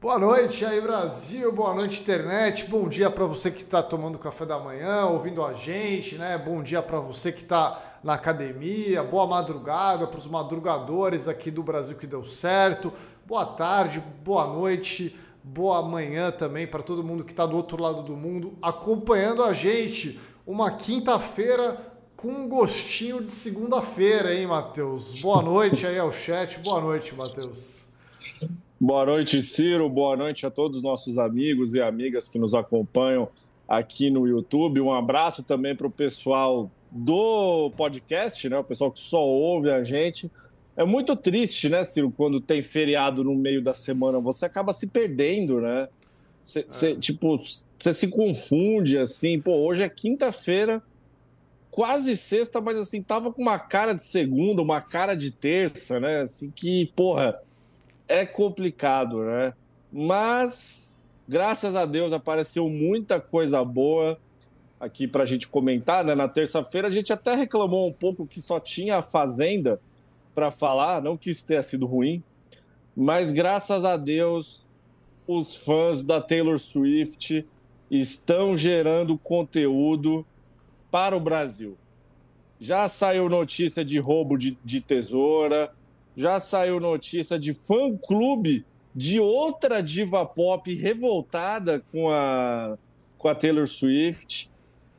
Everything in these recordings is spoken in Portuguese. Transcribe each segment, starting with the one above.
Boa noite aí, Brasil. Boa noite, internet. Bom dia para você que está tomando café da manhã, ouvindo a gente, né? Bom dia para você que está na academia. Boa madrugada para os madrugadores aqui do Brasil que deu certo. Boa tarde, boa noite, boa manhã também para todo mundo que está do outro lado do mundo acompanhando a gente. Uma quinta-feira com um gostinho de segunda-feira, hein, Matheus? Boa noite aí ao chat. Boa noite, Matheus. Boa noite, Ciro. Boa noite a todos os nossos amigos e amigas que nos acompanham aqui no YouTube. Um abraço também para o pessoal do podcast, né? O pessoal que só ouve a gente. É muito triste, né, Ciro, quando tem feriado no meio da semana, você acaba se perdendo, né? Cê, é. cê, tipo, você se confunde assim, pô, hoje é quinta-feira, quase sexta, mas assim, tava com uma cara de segunda, uma cara de terça, né? Assim que, porra, é complicado, né? Mas, graças a Deus, apareceu muita coisa boa aqui para a gente comentar. Né? Na terça-feira, a gente até reclamou um pouco que só tinha a Fazenda para falar, não que isso tenha sido ruim, mas graças a Deus, os fãs da Taylor Swift estão gerando conteúdo para o Brasil. Já saiu notícia de roubo de, de tesoura, já saiu notícia de fã-clube de outra diva pop revoltada com a, com a Taylor Swift.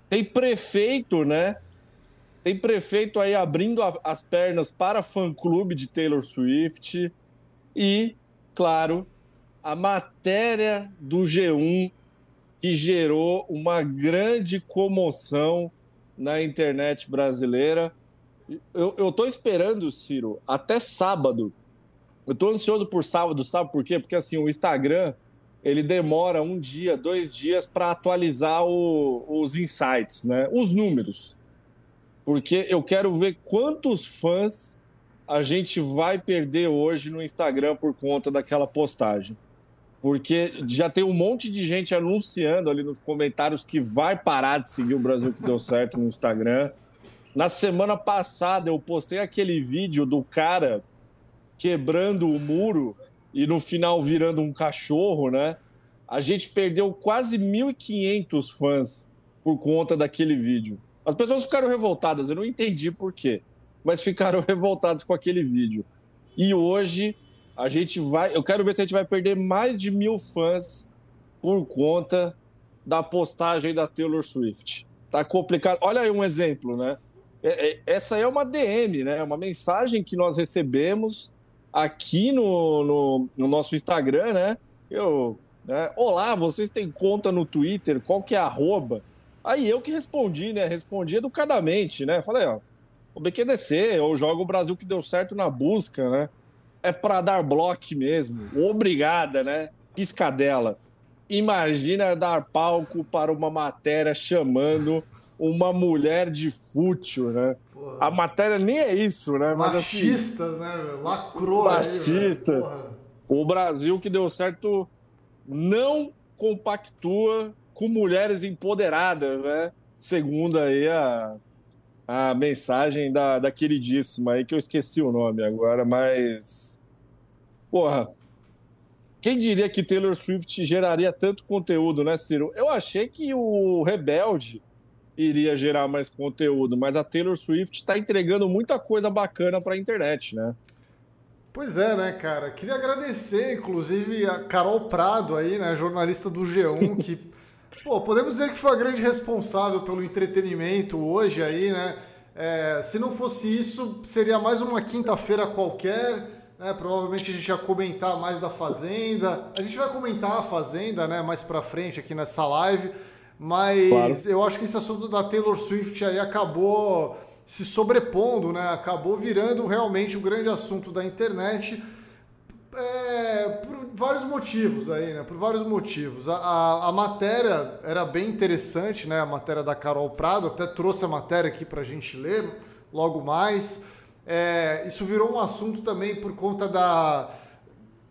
Tem prefeito, né? Tem prefeito aí abrindo a, as pernas para fã-clube de Taylor Swift. E, claro, a matéria do G1 que gerou uma grande comoção na internet brasileira eu, eu tô esperando, Ciro, até sábado. Eu tô ansioso por sábado, sabe por quê? Porque assim, o Instagram ele demora um dia, dois dias para atualizar o, os insights, né? Os números. Porque eu quero ver quantos fãs a gente vai perder hoje no Instagram por conta daquela postagem. Porque já tem um monte de gente anunciando ali nos comentários que vai parar de seguir o Brasil que deu certo no Instagram. Na semana passada eu postei aquele vídeo do cara quebrando o muro e no final virando um cachorro, né? A gente perdeu quase 1.500 fãs por conta daquele vídeo. As pessoas ficaram revoltadas, eu não entendi por quê, mas ficaram revoltadas com aquele vídeo. E hoje a gente vai, eu quero ver se a gente vai perder mais de mil fãs por conta da postagem da Taylor Swift. Tá complicado. Olha aí um exemplo, né? É, é, essa é uma DM, né? Uma mensagem que nós recebemos aqui no, no, no nosso Instagram, né? Eu, né? Olá, vocês têm conta no Twitter? Qual que é a arroba? Aí eu que respondi, né? Respondi educadamente, né? Falei, ó, o BQDC, eu jogo o Brasil que deu certo na busca, né? É para dar bloco mesmo. Obrigada, né? Piscadela. Imagina dar palco para uma matéria chamando uma mulher de fútil, né? Porra. A matéria nem é isso, né? Mas, assim, Machistas, assim, né? Lacrou Machista. Aí, o Brasil que deu certo não compactua com mulheres empoderadas, né? Segundo aí a, a mensagem da, da queridíssima aí, que eu esqueci o nome agora, mas. Porra, quem diria que Taylor Swift geraria tanto conteúdo, né, Ciro? Eu achei que o Rebelde iria gerar mais conteúdo, mas a Taylor Swift está entregando muita coisa bacana para a internet, né? Pois é, né, cara? Queria agradecer, inclusive, a Carol Prado aí, né, jornalista do G1, que, pô, podemos dizer que foi a grande responsável pelo entretenimento hoje aí, né? É, se não fosse isso, seria mais uma quinta-feira qualquer, né? Provavelmente a gente ia comentar mais da Fazenda. A gente vai comentar a Fazenda, né, mais pra frente aqui nessa live. Mas claro. eu acho que esse assunto da Taylor Swift aí acabou se sobrepondo, né? Acabou virando realmente o um grande assunto da internet. É, por vários motivos aí, né? Por vários motivos. A, a, a, matéria era bem interessante, né? A matéria da Carol Prado, até trouxe a matéria aqui para a gente ler logo mais. É, isso virou um assunto também por conta da.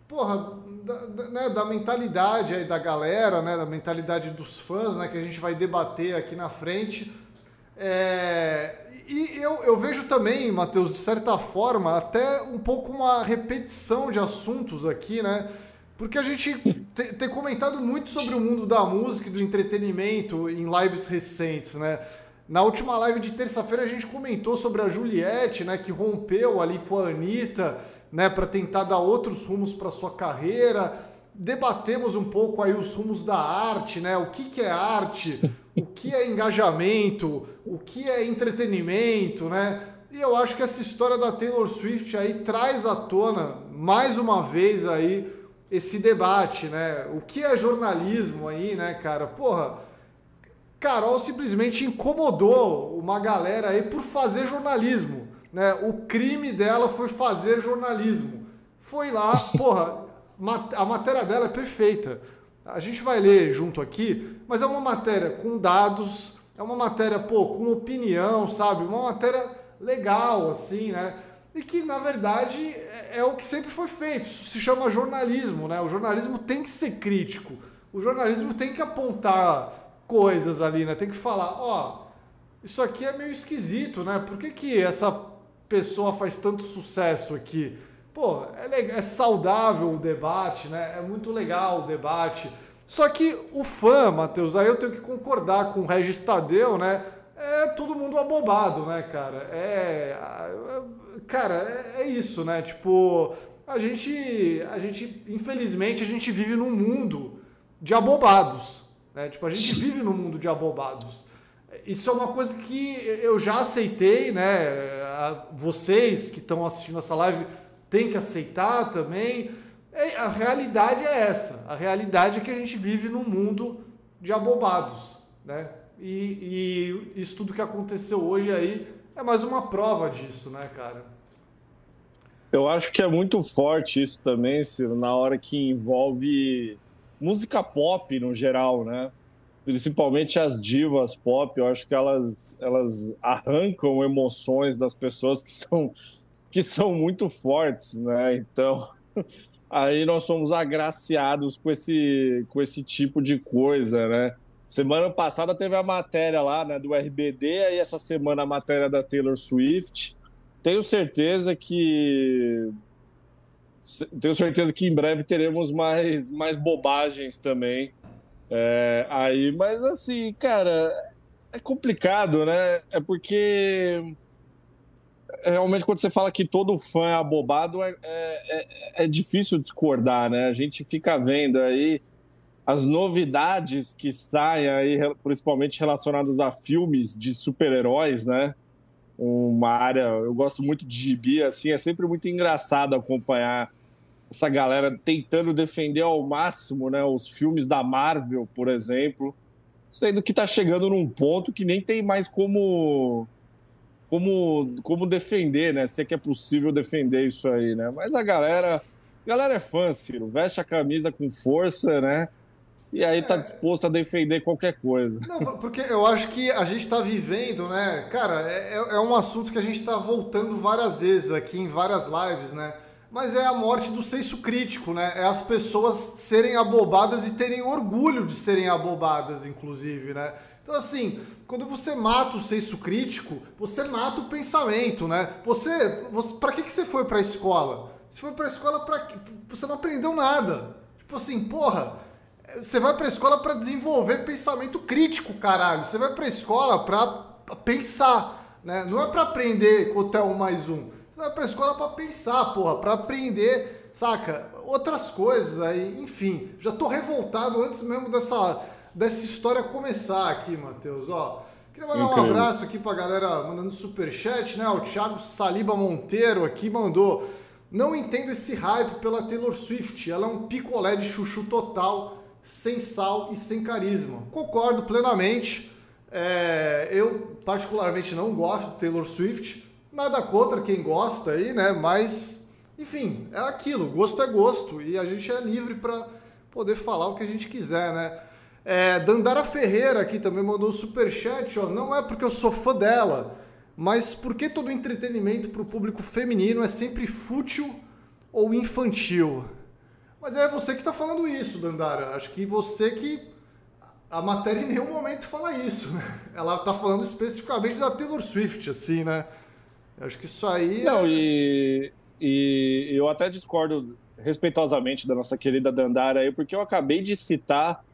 Porra, da, da, né, da, mentalidade aí da galera, né, da mentalidade dos fãs, né, que a gente vai debater aqui na frente. É, e eu, eu vejo também, Matheus, de certa forma, até um pouco uma repetição de assuntos aqui, né? porque a gente tem, comentado muito sobre o mundo da música e do entretenimento em lives recentes, né? Na última live de terça-feira a gente comentou sobre a Juliette, né, que rompeu ali com a Anitta, né, para tentar dar outros rumos para sua carreira. Debatemos um pouco aí os rumos da arte, né? O que, que é arte, o que é engajamento, o que é entretenimento, né? E eu acho que essa história da Taylor Swift aí traz à tona mais uma vez aí esse debate, né? O que é jornalismo aí, né, cara? Porra, Carol simplesmente incomodou uma galera aí por fazer jornalismo, né? O crime dela foi fazer jornalismo. Foi lá, porra, a matéria dela é perfeita. A gente vai ler junto aqui, mas é uma matéria com dados, é uma matéria, pô, com opinião, sabe? Uma matéria legal, assim, né? E que, na verdade, é, é o que sempre foi feito. Isso se chama jornalismo, né? O jornalismo tem que ser crítico. O jornalismo tem que apontar coisas ali, né? Tem que falar, ó, isso aqui é meio esquisito, né? Por que, que essa pessoa faz tanto sucesso aqui? Pô, é, é saudável o debate, né? É muito legal o debate. Só que o fã, Matheus, aí eu tenho que concordar com o Regis Tadeu, né? é todo mundo abobado, né, cara? É. Cara, é, é, isso, né? Tipo, a gente. A gente, infelizmente, a gente vive num mundo de abobados. Né? Tipo, a gente vive num mundo de abobados. Isso é uma coisa que eu já aceitei, né? Vocês que estão assistindo essa live têm que aceitar também. É, a realidade é essa. A realidade é que a gente vive num mundo de abobados, né? E, e isso tudo que aconteceu hoje aí é mais uma prova disso, né, cara? Eu acho que é muito forte isso também, Ciro, na hora que envolve música pop no geral, né? Principalmente as divas pop, eu acho que elas, elas arrancam emoções das pessoas que são, que são muito fortes, né? Então, aí nós somos agraciados com esse, com esse tipo de coisa, né? Semana passada teve a matéria lá né, do RBD, aí essa semana a matéria da Taylor Swift. Tenho certeza que. Tenho certeza que em breve teremos mais, mais bobagens também. É, aí, mas assim, cara, é complicado, né? É porque realmente quando você fala que todo fã é abobado, é, é, é, difícil discordar, né? A gente fica vendo aí as novidades que saem aí, principalmente relacionadas a filmes de super-heróis, né? Uma área, eu gosto muito de gibi, assim, é sempre muito engraçado acompanhar essa galera tentando defender ao máximo, né, os filmes da Marvel, por exemplo, sendo que tá chegando num ponto que nem tem mais como como como defender, né? Se é que é possível defender isso aí, né? Mas a galera, a galera é fã, Ciro, veste a camisa com força, né? E aí tá é. disposto a defender qualquer coisa. Não, porque eu acho que a gente está vivendo, né? Cara, é, é, é um assunto que a gente está voltando várias vezes aqui em várias lives, né? Mas é a morte do senso crítico, né? É as pessoas serem abobadas e terem orgulho de serem abobadas, inclusive, né? Então, assim, quando você mata o senso crítico, você mata o pensamento, né? Você, você para que, que você foi para a escola? Você foi para a escola para você não aprendeu nada. Tipo assim, porra, você vai pra escola para desenvolver pensamento crítico, caralho. Você vai pra escola pra pensar, né? Não é pra aprender cotel um mais um. Vai pra escola pra pensar, porra, pra aprender, saca? Outras coisas aí, enfim. Já tô revoltado antes mesmo dessa, dessa história começar aqui, Matheus, ó. Queria mandar Incrível. um abraço aqui pra galera mandando superchat, né? O Thiago Saliba Monteiro aqui mandou. Não entendo esse hype pela Taylor Swift. Ela é um picolé de chuchu total sem sal e sem carisma. Concordo plenamente. É, eu, particularmente, não gosto de Taylor Swift. Nada contra quem gosta aí, né? Mas, enfim, é aquilo. Gosto é gosto. E a gente é livre para poder falar o que a gente quiser, né? É, Dandara Ferreira aqui também mandou um superchat, ó. Não é porque eu sou fã dela, mas porque todo entretenimento para o público feminino é sempre fútil ou infantil? Mas é você que está falando isso, Dandara. Acho que você que. A matéria em nenhum momento fala isso. Né? Ela está falando especificamente da Taylor Swift, assim, né? Acho que isso aí. Não, é... e, e eu até discordo respeitosamente da nossa querida Dandara aí, porque eu acabei de citar,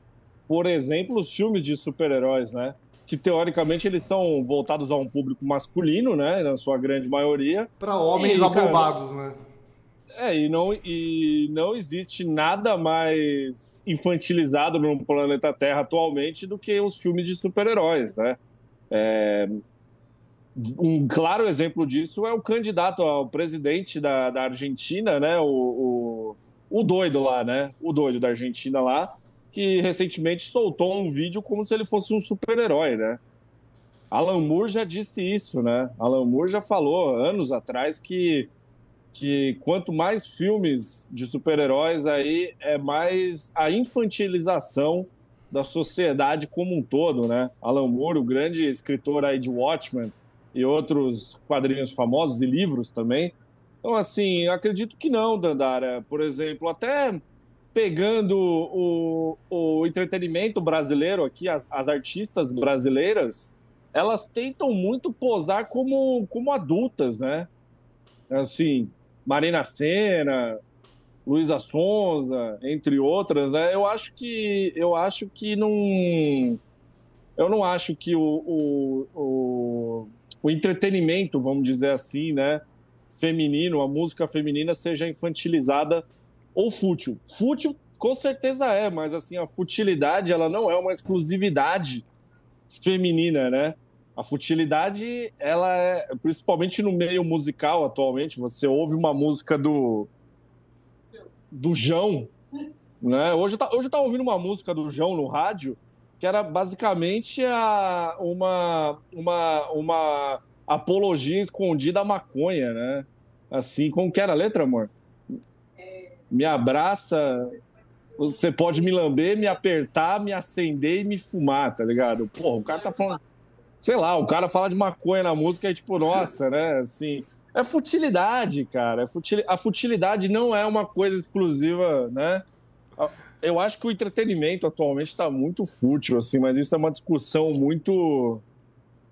por exemplo, os filmes de super-heróis, né? Que teoricamente eles são voltados a um público masculino, né? Na sua grande maioria. Para homens e, abobados, cara, né? É, e não, e não existe nada mais infantilizado no planeta Terra atualmente do que os filmes de super-heróis, né? É, um claro exemplo disso é o candidato ao presidente da, da Argentina, né? O, o, o, doido lá, né? O doido da Argentina lá, que recentemente soltou um vídeo como se ele fosse um super-herói, né? Alan Moore já disse isso, né? Alan Moore já falou anos atrás que, que quanto mais filmes de super-heróis aí, é mais a infantilização da sociedade como um todo, né? Alan Moore, o grande escritor aí de Watchmen, e outros quadrinhos famosos e livros também. Então, assim, acredito que não, Dandara. Por exemplo, até pegando o, o entretenimento brasileiro aqui, as, as artistas brasileiras, elas tentam muito posar como, como adultas, né? Assim, Marina Senna, Luísa Sonza, entre outras, né? Eu acho que eu acho que não eu não acho que o, o, o, o entretenimento, vamos dizer assim, né, feminino, a música feminina seja infantilizada ou fútil. Fútil com certeza é, mas assim, a futilidade, ela não é uma exclusividade feminina, né? A futilidade, ela é, principalmente no meio musical atualmente, você ouve uma música do do João, né? Hoje eu, tá, hoje eu tava ouvindo uma música do João no rádio, que era basicamente a, uma, uma, uma apologia escondida à maconha, né? Assim, como que era a letra, amor? Me abraça, você pode me lamber, me apertar, me acender e me fumar, tá ligado? Porra, o cara tá falando. Sei lá, o cara fala de maconha na música e tipo, nossa, né? Assim. É futilidade, cara. É futil... A futilidade não é uma coisa exclusiva, né? Eu acho que o entretenimento atualmente está muito fútil, assim, mas isso é uma discussão muito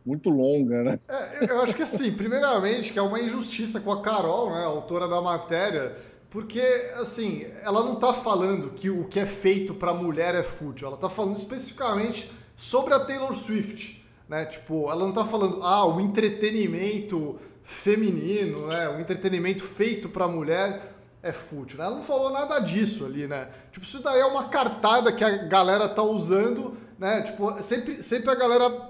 muito longa, né? É, eu acho que assim, primeiramente, que é uma injustiça com a Carol, né, a autora da matéria, porque assim, ela não está falando que o que é feito para mulher é fútil, ela está falando especificamente sobre a Taylor Swift, né? Tipo, ela não está falando, ah, o entretenimento feminino, né, o entretenimento feito para mulher é fútil. Né? Ela não falou nada disso ali, né? Tipo, isso daí é uma cartada que a galera tá usando, né? Tipo, sempre, sempre a galera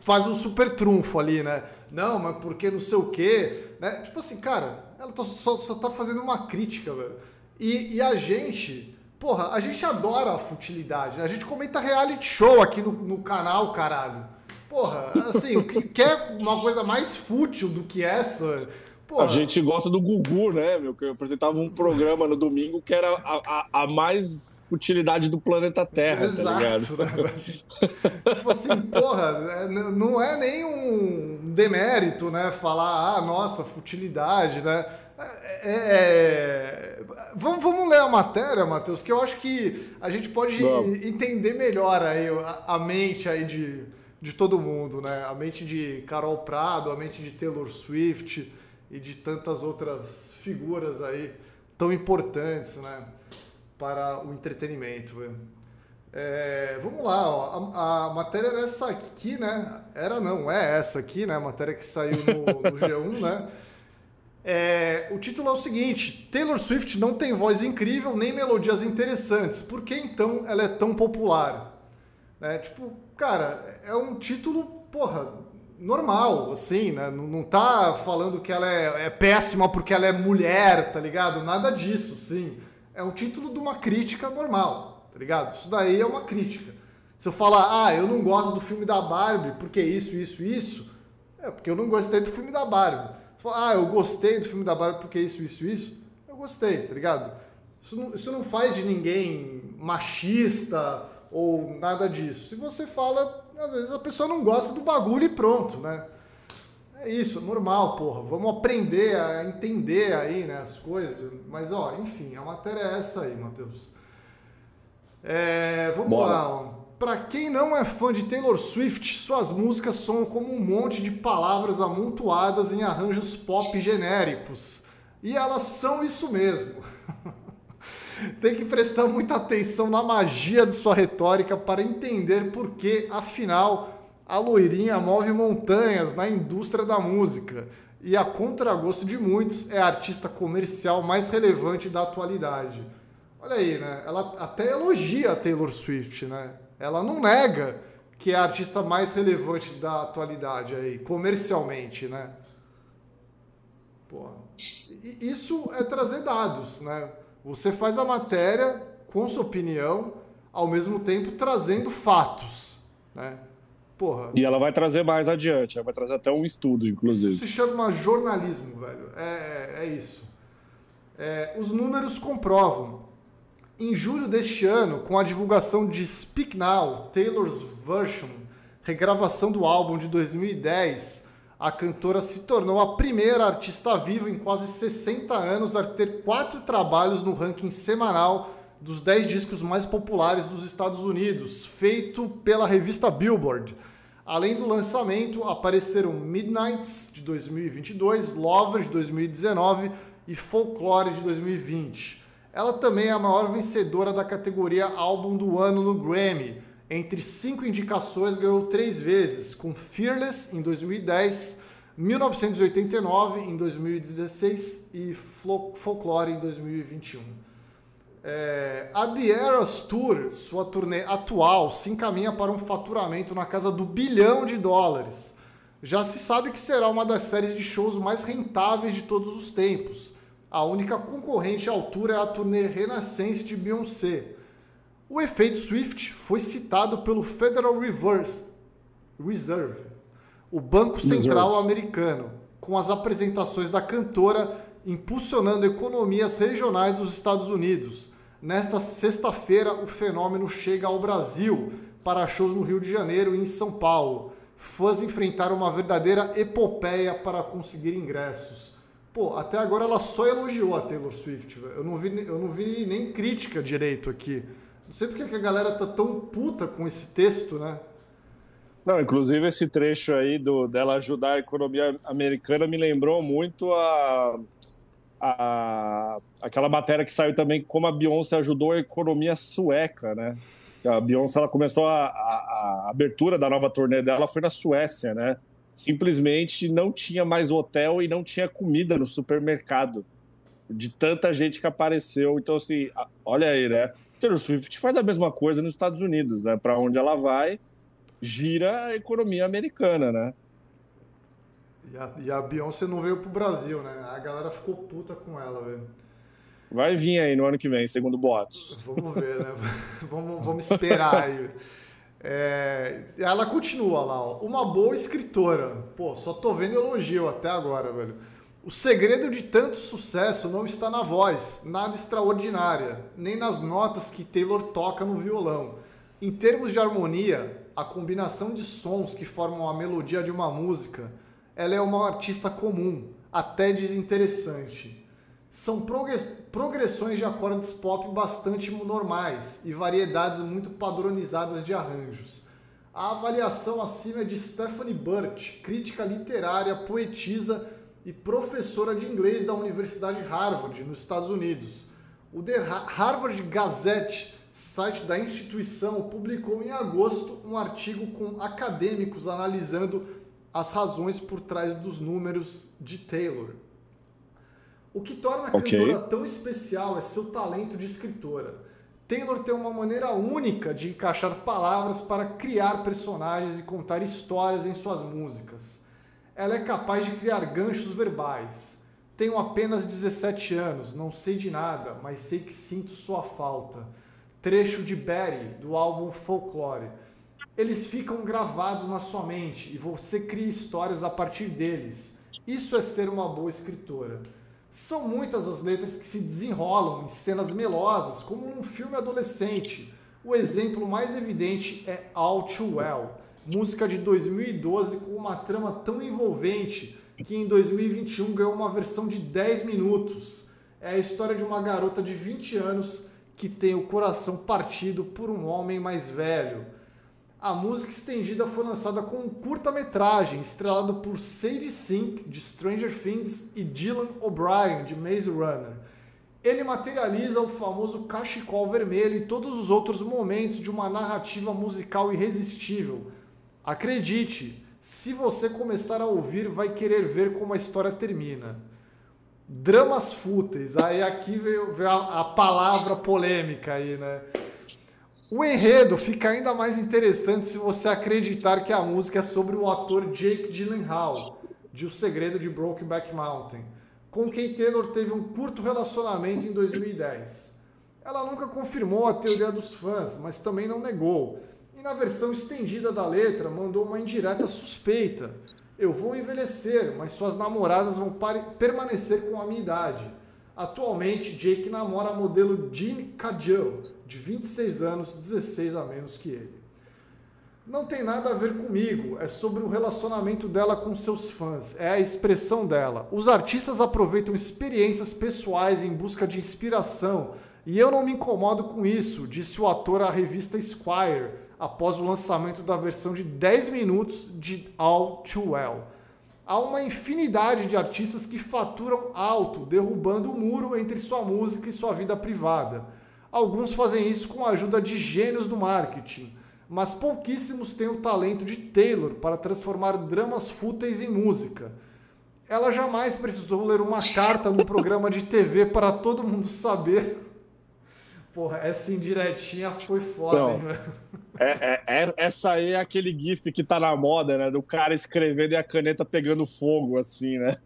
faz um super trunfo ali, né? Não, mas porque não sei o quê, né? Tipo assim, cara, ela tá, só, só tá fazendo uma crítica, velho. E, e, a gente, porra, a gente adora a futilidade, né? A gente comenta reality show aqui no, no canal, caralho. Porra, assim, quer uma coisa mais fútil do que essa? A gente gosta do Gugu, né, meu? Que eu apresentava um programa no domingo que era a, a, a mais utilidade do planeta Terra, Exato, tá ligado? Né? tipo assim, porra, é, não é nem um demérito, né? Falar, ah, nossa, futilidade, né? É, é, é... Vamos, vamos ler a matéria, Matheus, que eu acho que a gente pode vamos. entender melhor aí a, a mente aí de, de todo mundo, né? A mente de Carol Prado, a mente de Taylor Swift e de tantas outras figuras aí tão importantes né, para o entretenimento. É, vamos lá, ó. A, a, matéria era essa aqui, né? Era não, é essa aqui, né? A matéria que saiu no, no G1, né? É, o título é o seguinte: Taylor Swift não tem voz incrível nem melodias interessantes. Por que então ela é tão popular? É, tipo, cara, é um título, porra, normal, assim, né? Não, não tá falando que ela é, é, péssima porque ela é mulher, tá ligado? Nada disso, sim. É um título de uma crítica normal, tá ligado? Isso daí é uma crítica. Se eu falar, ah, eu não gosto do filme da Barbie porque isso, isso, isso, é porque eu não gostei do filme da Barbie. Se falar, ah, eu gostei do filme da Barbie porque isso, isso, isso, eu gostei, tá ligado? Isso não, isso não faz de ninguém machista ou nada disso. Se você fala às vezes a pessoa não gosta do bagulho e pronto, né? É isso, é normal, porra. Vamos aprender a entender aí, né, as coisas. Mas, ó, enfim, a matéria é essa aí, Matheus. É, vamos Bora. lá. Pra quem não é fã de Taylor Swift, suas músicas são como um monte de palavras amontoadas em arranjos pop genéricos. E elas são isso mesmo. tem que prestar muita atenção na magia de sua retórica para entender por que, afinal, a loirinha move montanhas na indústria da música e, a contragosto de muitos, é a artista comercial mais relevante da atualidade. Olha aí, né? Ela até elogia a Taylor Swift, né? Ela não nega que é a artista mais relevante da atualidade aí, comercialmente, né? Porra. Isso é trazer dados, né? Você faz a matéria com sua opinião, ao mesmo tempo trazendo fatos, né? Porra. E ela vai trazer mais adiante, ela vai trazer até um estudo, inclusive. Isso se chama jornalismo, velho. É, é isso. É, os números comprovam. Em julho deste ano, com a divulgação de Speak Now, Taylor's Version, regravação do álbum de 2010, a cantora se tornou a primeira artista viva em quase 60 anos a ter quatro trabalhos no ranking semanal dos 10 discos mais populares dos Estados Unidos, feito pela revista Billboard. Além do lançamento, apareceram Midnights de 2022, Lover de 2019 e Folklore de 2020. Ela também é a maior vencedora da categoria Álbum do Ano no Grammy. Entre cinco indicações, ganhou três vezes, com Fearless em 2010, 1989 em 2016 e Folklore em 2021. É, a The Eras Tour, sua turnê atual, se encaminha para um faturamento na casa do bilhão de dólares. Já se sabe que será uma das séries de shows mais rentáveis de todos os tempos. A única concorrente à altura é a turnê Renaissance de Beyoncé. O efeito Swift foi citado pelo Federal Reverse, Reserve, o Banco Central Reserve. Americano, com as apresentações da cantora impulsionando economias regionais dos Estados Unidos. Nesta sexta-feira, o fenômeno chega ao Brasil para shows no Rio de Janeiro e em São Paulo. Fãs enfrentaram uma verdadeira epopeia para conseguir ingressos. Pô, até agora ela só elogiou a Taylor Swift. Eu não vi, eu não vi nem crítica direito aqui. Não sei porque que a galera tá tão puta com esse texto, né? Não, inclusive esse trecho aí do, dela ajudar a economia americana me lembrou muito a, a, aquela matéria que saiu também como a Beyoncé ajudou a economia sueca, né? A Beyoncé ela começou a, a, a abertura da nova turnê dela foi na Suécia, né? Simplesmente não tinha mais hotel e não tinha comida no supermercado de tanta gente que apareceu. Então assim, olha aí, né? Taylor Swift faz a mesma coisa nos Estados Unidos, né? Para onde ela vai, gira a economia americana, né? E a, e a Beyoncé não veio pro Brasil, né? A galera ficou puta com ela, velho. Vai vir aí no ano que vem, segundo boatos. Vamos ver, né? vamos, vamos esperar aí. É, ela continua lá, ó. Uma boa escritora. Pô, só tô vendo elogio até agora, velho. O segredo de tanto sucesso não está na voz, nada extraordinária, nem nas notas que Taylor toca no violão. Em termos de harmonia, a combinação de sons que formam a melodia de uma música ela é uma artista comum, até desinteressante. São progressões de acordes pop bastante normais e variedades muito padronizadas de arranjos. A avaliação acima é de Stephanie Burt, crítica literária, poetisa e professora de inglês da Universidade Harvard, nos Estados Unidos. O The Harvard Gazette, site da instituição, publicou em agosto um artigo com acadêmicos analisando as razões por trás dos números de Taylor. O que torna a okay. cantora tão especial é seu talento de escritora. Taylor tem uma maneira única de encaixar palavras para criar personagens e contar histórias em suas músicas. Ela é capaz de criar ganchos verbais. Tenho apenas 17 anos, não sei de nada, mas sei que sinto sua falta. Trecho de Betty, do álbum Folklore eles ficam gravados na sua mente e você cria histórias a partir deles. Isso é ser uma boa escritora. São muitas as letras que se desenrolam em cenas melosas, como num filme adolescente. O exemplo mais evidente é All Too Well, música de 2012 com uma trama tão envolvente que em 2021 ganhou uma versão de 10 minutos. É a história de uma garota de 20 anos que tem o coração partido por um homem mais velho. A música estendida foi lançada com um curta-metragem estrelado por Sadie Sink, de Stranger Things, e Dylan O'Brien, de Maze Runner. Ele materializa o famoso cachecol vermelho e todos os outros momentos de uma narrativa musical irresistível. Acredite, se você começar a ouvir, vai querer ver como a história termina. Dramas fúteis, aí aqui veio, veio a, a palavra polêmica aí, né? O enredo fica ainda mais interessante se você acreditar que a música é sobre o ator Jake Gyllenhaal, de O Segredo de Brokeback Mountain com quem Taylor teve um curto relacionamento em 2010. Ela nunca confirmou a teoria dos fãs, mas também não negou. E na versão estendida da letra, mandou uma indireta suspeita. Eu vou envelhecer, mas suas namoradas vão permanecer com a minha idade. Atualmente, Jake namora a modelo Jean Cadill, de 26 anos, 16 a menos que ele não tem nada a ver comigo, é sobre o relacionamento dela com seus fãs, é a expressão dela. Os artistas aproveitam experiências pessoais em busca de inspiração, e eu não me incomodo com isso, disse o ator à revista Esquire, após o lançamento da versão de 10 minutos de All Too Well. Há uma infinidade de artistas que faturam alto, derrubando o muro entre sua música e sua vida privada. Alguns fazem isso com a ajuda de gênios do marketing mas pouquíssimos têm o talento de Taylor para transformar dramas fúteis em música. Ela jamais precisou ler uma carta no programa de TV para todo mundo saber. Porra, essa indiretinha foi foda, Não, hein, velho? É, é, é, essa aí é aquele gif que tá na moda, né? Do cara escrevendo e a caneta pegando fogo, assim, né?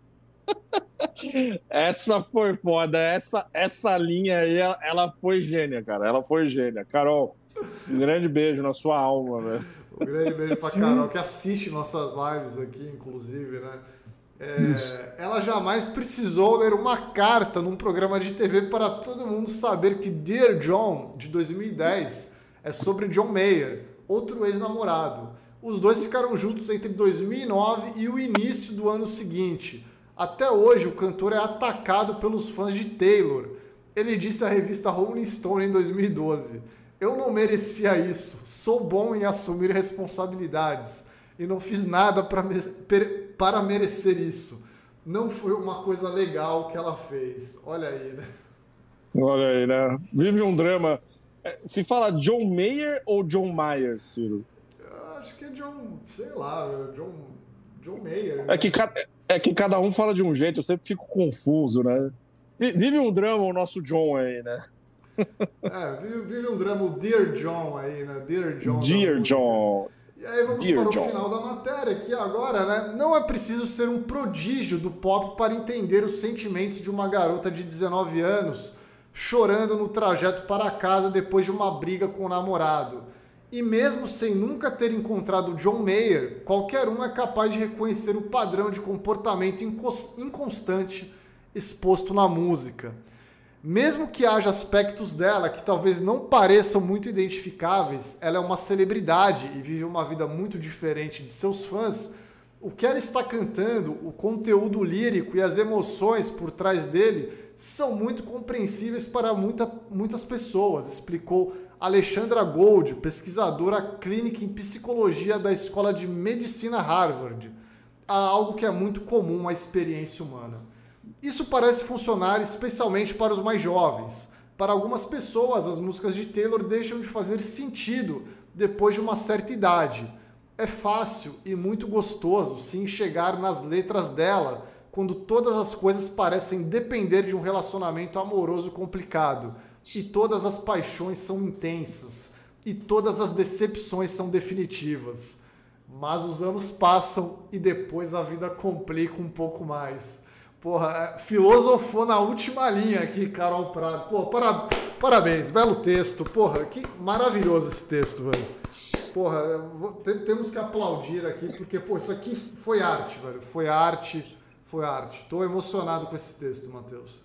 essa foi foda. Essa, essa linha aí, ela foi gênia, cara. Ela foi gênia. Carol, um grande beijo na sua alma, velho. Um grande beijo pra Carol, que assiste nossas lives aqui, inclusive, né? É, ela jamais precisou ler uma carta num programa de TV para todo mundo saber que Dear John, de 2010, é sobre John Mayer, outro ex-namorado. Os dois ficaram juntos entre 2009 e o início do ano seguinte. Até hoje, o cantor é atacado pelos fãs de Taylor. Ele disse à revista Rolling Stone em 2012: Eu não merecia isso. Sou bom em assumir responsabilidades e não fiz nada para merecer isso. Não foi uma coisa legal que ela fez. Olha aí, né? Olha aí, né? Vive um drama. É, se fala John Mayer ou John Mayer, Ciro? Acho que é John, sei lá, John, John Mayer. Né? É que cada é que cada um fala de um jeito, eu sempre fico confuso, né? Vive um drama o nosso John aí, né? É, vive, vive um drama o Dear John aí, né? Dear John. Dear John. E aí vamos Dear para o John. final da matéria, que agora, né? Não é preciso ser um prodígio do pop para entender os sentimentos de uma garota de 19 anos chorando no trajeto para casa depois de uma briga com o namorado. E mesmo sem nunca ter encontrado John Mayer, qualquer um é capaz de reconhecer o padrão de comportamento inconstante exposto na música. Mesmo que haja aspectos dela que talvez não pareçam muito identificáveis, ela é uma celebridade e vive uma vida muito diferente de seus fãs. O que ela está cantando, o conteúdo lírico e as emoções por trás dele são muito compreensíveis para muita, muitas pessoas, explicou Alexandra Gold, pesquisadora clínica em psicologia da Escola de Medicina Harvard, há algo que é muito comum à experiência humana. Isso parece funcionar especialmente para os mais jovens. Para algumas pessoas, as músicas de Taylor deixam de fazer sentido depois de uma certa idade. É fácil e muito gostoso se enxergar nas letras dela quando todas as coisas parecem depender de um relacionamento amoroso complicado e todas as paixões são intensas e todas as decepções são definitivas. Mas os anos passam e depois a vida complica um pouco mais. Porra, é, filosofou na última linha aqui, Carol Prado. Pô, para, parabéns, belo texto. Porra, que maravilhoso esse texto, velho. Porra, vou, temos que aplaudir aqui, porque, pô, isso aqui foi arte, velho. Foi arte, foi arte. Tô emocionado com esse texto, Matheus.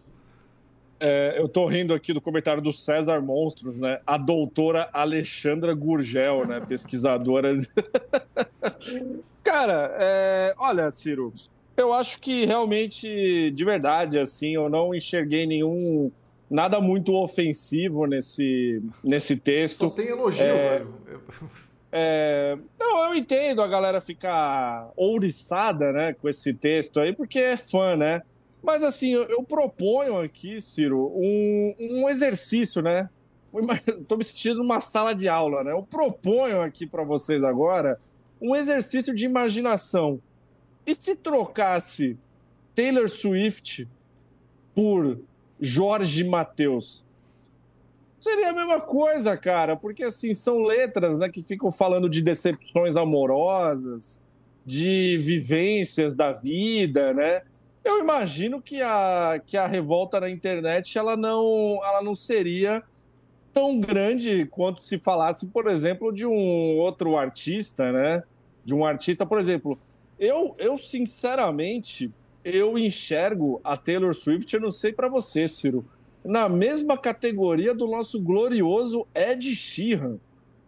É, eu tô rindo aqui do comentário do César Monstros, né? A doutora Alexandra Gurgel, né? Pesquisadora. Cara, é... olha, Ciro, eu acho que realmente, de verdade, assim, eu não enxerguei nenhum. Nada muito ofensivo nesse, nesse texto. Só tem elogio, é... velho. É, não, eu entendo a galera ficar ouriçada, né, com esse texto aí, porque é fã, né? Mas assim, eu, eu proponho aqui, Ciro, um, um exercício, né? Estou me sentindo numa sala de aula, né? Eu proponho aqui para vocês agora um exercício de imaginação. E se trocasse Taylor Swift por Jorge Mateus? Seria a mesma coisa, cara, porque assim, são letras né, que ficam falando de decepções amorosas, de vivências da vida, né? Eu imagino que a, que a revolta na internet ela não, ela não seria tão grande quanto se falasse, por exemplo, de um outro artista, né? De um artista, por exemplo, eu, eu sinceramente, eu enxergo a Taylor Swift, eu não sei para você, Ciro, na mesma categoria do nosso glorioso Ed Sheeran.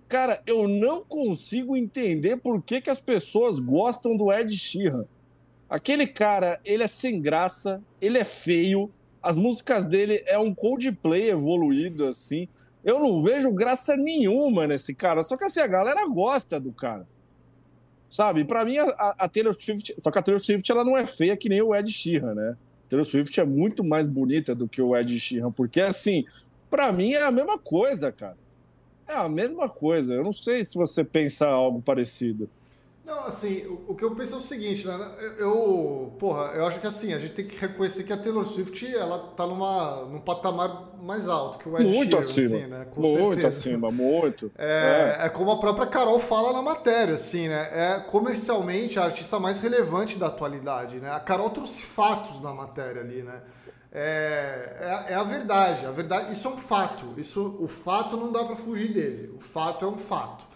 Cara, eu não consigo entender por que, que as pessoas gostam do Ed Sheeran. Aquele cara, ele é sem graça, ele é feio, as músicas dele é um Coldplay evoluído, assim. Eu não vejo graça nenhuma nesse cara. Só que assim, a galera gosta do cara. Sabe? Para mim, a, a, Taylor Swift. Só que a Taylor Swift ela não é feia que nem o Ed Sheeran, né? Taylor Swift é muito mais bonita do que o Ed Sheeran. Porque, assim, para mim é a mesma coisa, cara. É a mesma coisa. Eu não sei se você pensa algo parecido. Não, assim, o, o, que eu penso é o seguinte, né? Eu, porra, eu acho que assim, a gente tem que reconhecer que a Taylor Swift, ela tá numa, num patamar mais alto que o Ed Muito Sheeran, acima. Assim, né? Com muito certeza. acima, muito. É, é. é, como a própria Carol fala na matéria, assim, né? É comercialmente a artista mais relevante da atualidade, né? A Carol trouxe fatos na matéria ali, né? É, é, é, a verdade, a verdade, isso é um fato. Isso, o fato não dá para fugir dele. O fato é um fato.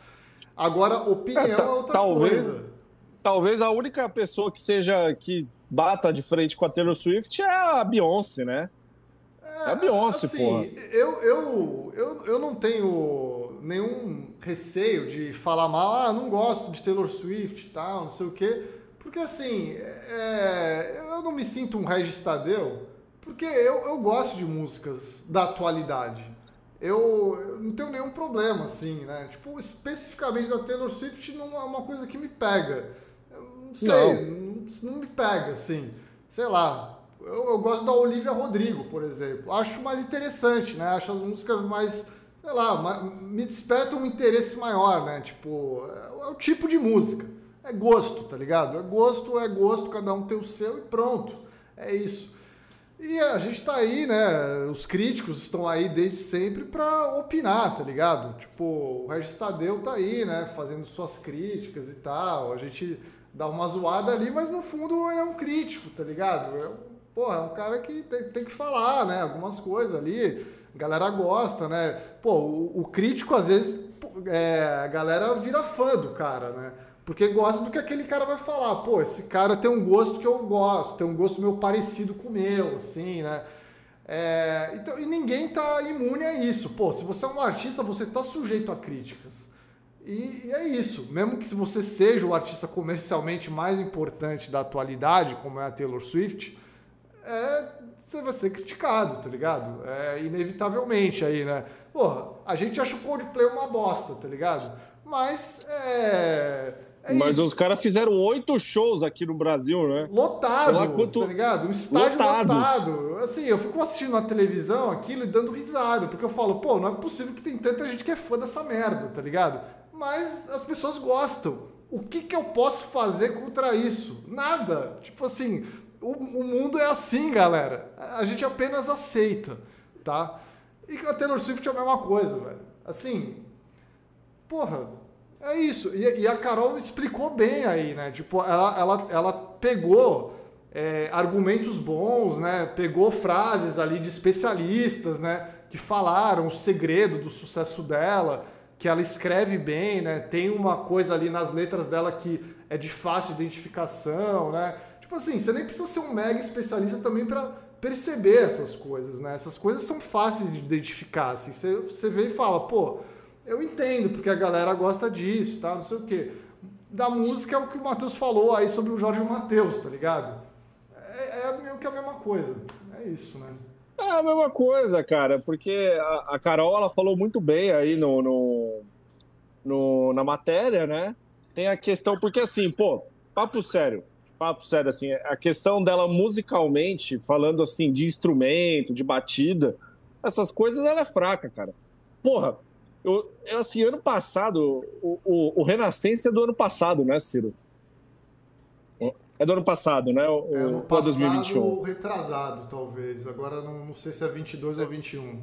Agora, opinião é, é outra talvez, coisa. Talvez a única pessoa que seja que bata de frente com a Taylor Swift é a Beyoncé, né? É, a Beyoncé, assim, porra. Eu, eu, eu, eu não tenho nenhum receio de falar mal, ah, não gosto de Taylor Swift e tal, não sei o quê. Porque assim, é, eu não me sinto um Regis Tadeu, porque eu, eu gosto de músicas da atualidade eu, não tenho nenhum problema, assim, né? Tipo, especificamente da Taylor Swift não é uma coisa que me pega. Eu não sei, não. Não, me pega, assim. Sei lá. Eu, eu, gosto da Olivia Rodrigo, por exemplo. Acho mais interessante, né? Acho as músicas mais, sei lá, me despertam um interesse maior, né? Tipo, é, é o tipo de música. É gosto, tá ligado? É gosto, é gosto, cada um tem o seu e pronto. É isso. E a gente tá aí, né? Os críticos estão aí desde sempre para opinar, tá ligado? Tipo, o Regis Tadeu tá aí, né? Fazendo suas críticas e tal. A gente dá uma zoada ali, mas no fundo é um crítico, tá ligado? É, porra, é um cara que tem, tem, que falar, né? Algumas coisas ali. A galera gosta, né? Pô, o, o crítico, às vezes, é, a galera vira fã do cara, né? Porque gosta do que aquele cara vai falar. Pô, esse cara tem um gosto que eu gosto, tem um gosto meio parecido com o meu, assim, né? É, então, e ninguém tá imune a isso. Pô, se você é um artista, você tá sujeito a críticas. E, e, é isso. Mesmo que se você seja o artista comercialmente mais importante da atualidade, como é a Taylor Swift, é, você vai ser criticado, tá ligado? É, inevitavelmente aí, né? Porra, a gente acha o Coldplay uma bosta, tá ligado? Mas é, é Mas isso. os caras fizeram oito shows aqui no Brasil, né? Lotado, quanto... tá ligado? Um estádio Lotados. lotado. Assim, eu fico assistindo na televisão aquilo e dando risada, porque eu falo, pô, não é possível que tem tanta gente que é fã dessa merda, tá ligado? Mas as pessoas gostam. O que, que eu posso fazer contra isso? Nada. Tipo assim, o, o mundo é assim, galera. A gente apenas aceita, tá? E a Taylor Swift é a mesma coisa, velho. Assim, porra, é isso. E, e, a Carol explicou bem aí, né? Tipo, ela, ela, ela pegou é, argumentos bons, né? Pegou frases ali de especialistas, né? Que falaram o segredo do sucesso dela, que ela escreve bem, né? Tem uma coisa ali nas letras dela que é de fácil identificação, né? Tipo assim, você nem precisa ser um mega especialista também para perceber essas coisas, né? Essas coisas são fáceis de identificar, assim. Você, você vê e fala, pô, eu entendo, porque a galera gosta disso, tá? Não sei o quê. Da música é o que o Matheus falou aí sobre o Jorge Matheus, tá ligado? É, é meio que a mesma coisa. É isso, né? É a mesma coisa, cara, porque a, a Carol ela falou muito bem aí no, no, no, na matéria, né? Tem a questão, porque assim, pô, papo sério. papo sério, assim, a questão dela musicalmente, falando assim, de instrumento, de batida, essas coisas ela é fraca, cara. Porra, eu, eu assim, ano passado, o, o, o Renascença é do ano passado, né, Ciro? É do ano passado, né? O, é ano passado 2021. retrasado, talvez. Agora não, não sei se é 22 é. ou 21.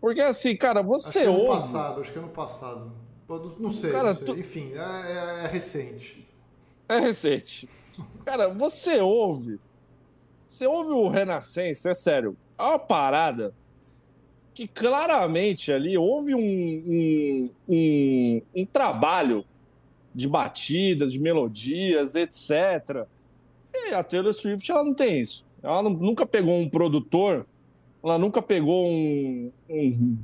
Porque assim, cara, você acho ouve... É ano passado, acho que é ano passado. Não sei, cara, não sei. Tu... enfim, é, é, é recente. É recente. Cara, você ouve. Você ouve o Renascença, é sério. É uma parada que claramente ali houve um, um, um, um trabalho de batidas, de melodias, etc. E a Taylor Swift ela não tem isso. Ela não, nunca pegou um produtor, ela nunca pegou um, um,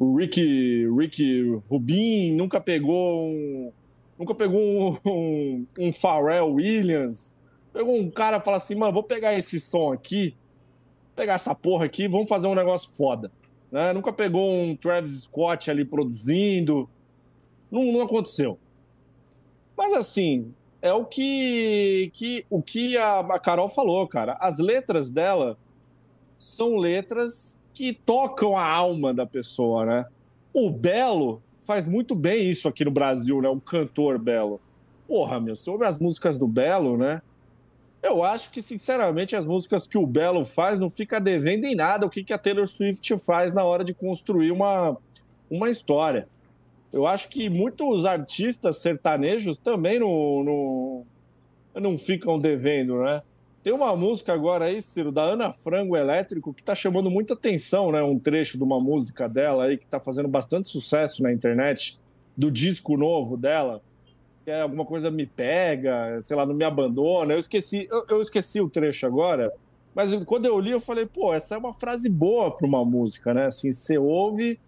um Rick, Rick Rubin, nunca pegou um, nunca pegou um, um, um Pharrell Williams, pegou um cara e falou assim, mano, vou pegar esse som aqui, pegar essa porra aqui, vamos fazer um negócio foda. Né? Nunca pegou um Travis Scott ali produzindo, não, não aconteceu. Mas assim, é o que, que, o que a, a Carol falou, cara. As letras dela são letras que tocam a alma da pessoa, né? O Belo faz muito bem isso aqui no Brasil, né? O cantor Belo. Porra, meu, sobre as músicas do Belo, né? Eu acho que, sinceramente, as músicas que o Belo faz não fica devendo em nada o que, que a Taylor Swift faz na hora de construir uma, uma história. Eu acho que muitos artistas sertanejos também não, não, não ficam devendo, né? Tem uma música agora aí, Ciro, da Ana Frango Elétrico, que está chamando muita atenção, né? Um trecho de uma música dela aí que está fazendo bastante sucesso na internet, do disco novo dela, é alguma coisa me pega, sei lá, não me abandona. Eu esqueci, eu, eu esqueci o trecho agora, mas quando eu li, eu falei, pô, essa é uma frase boa para uma música, né? Assim, você ouve,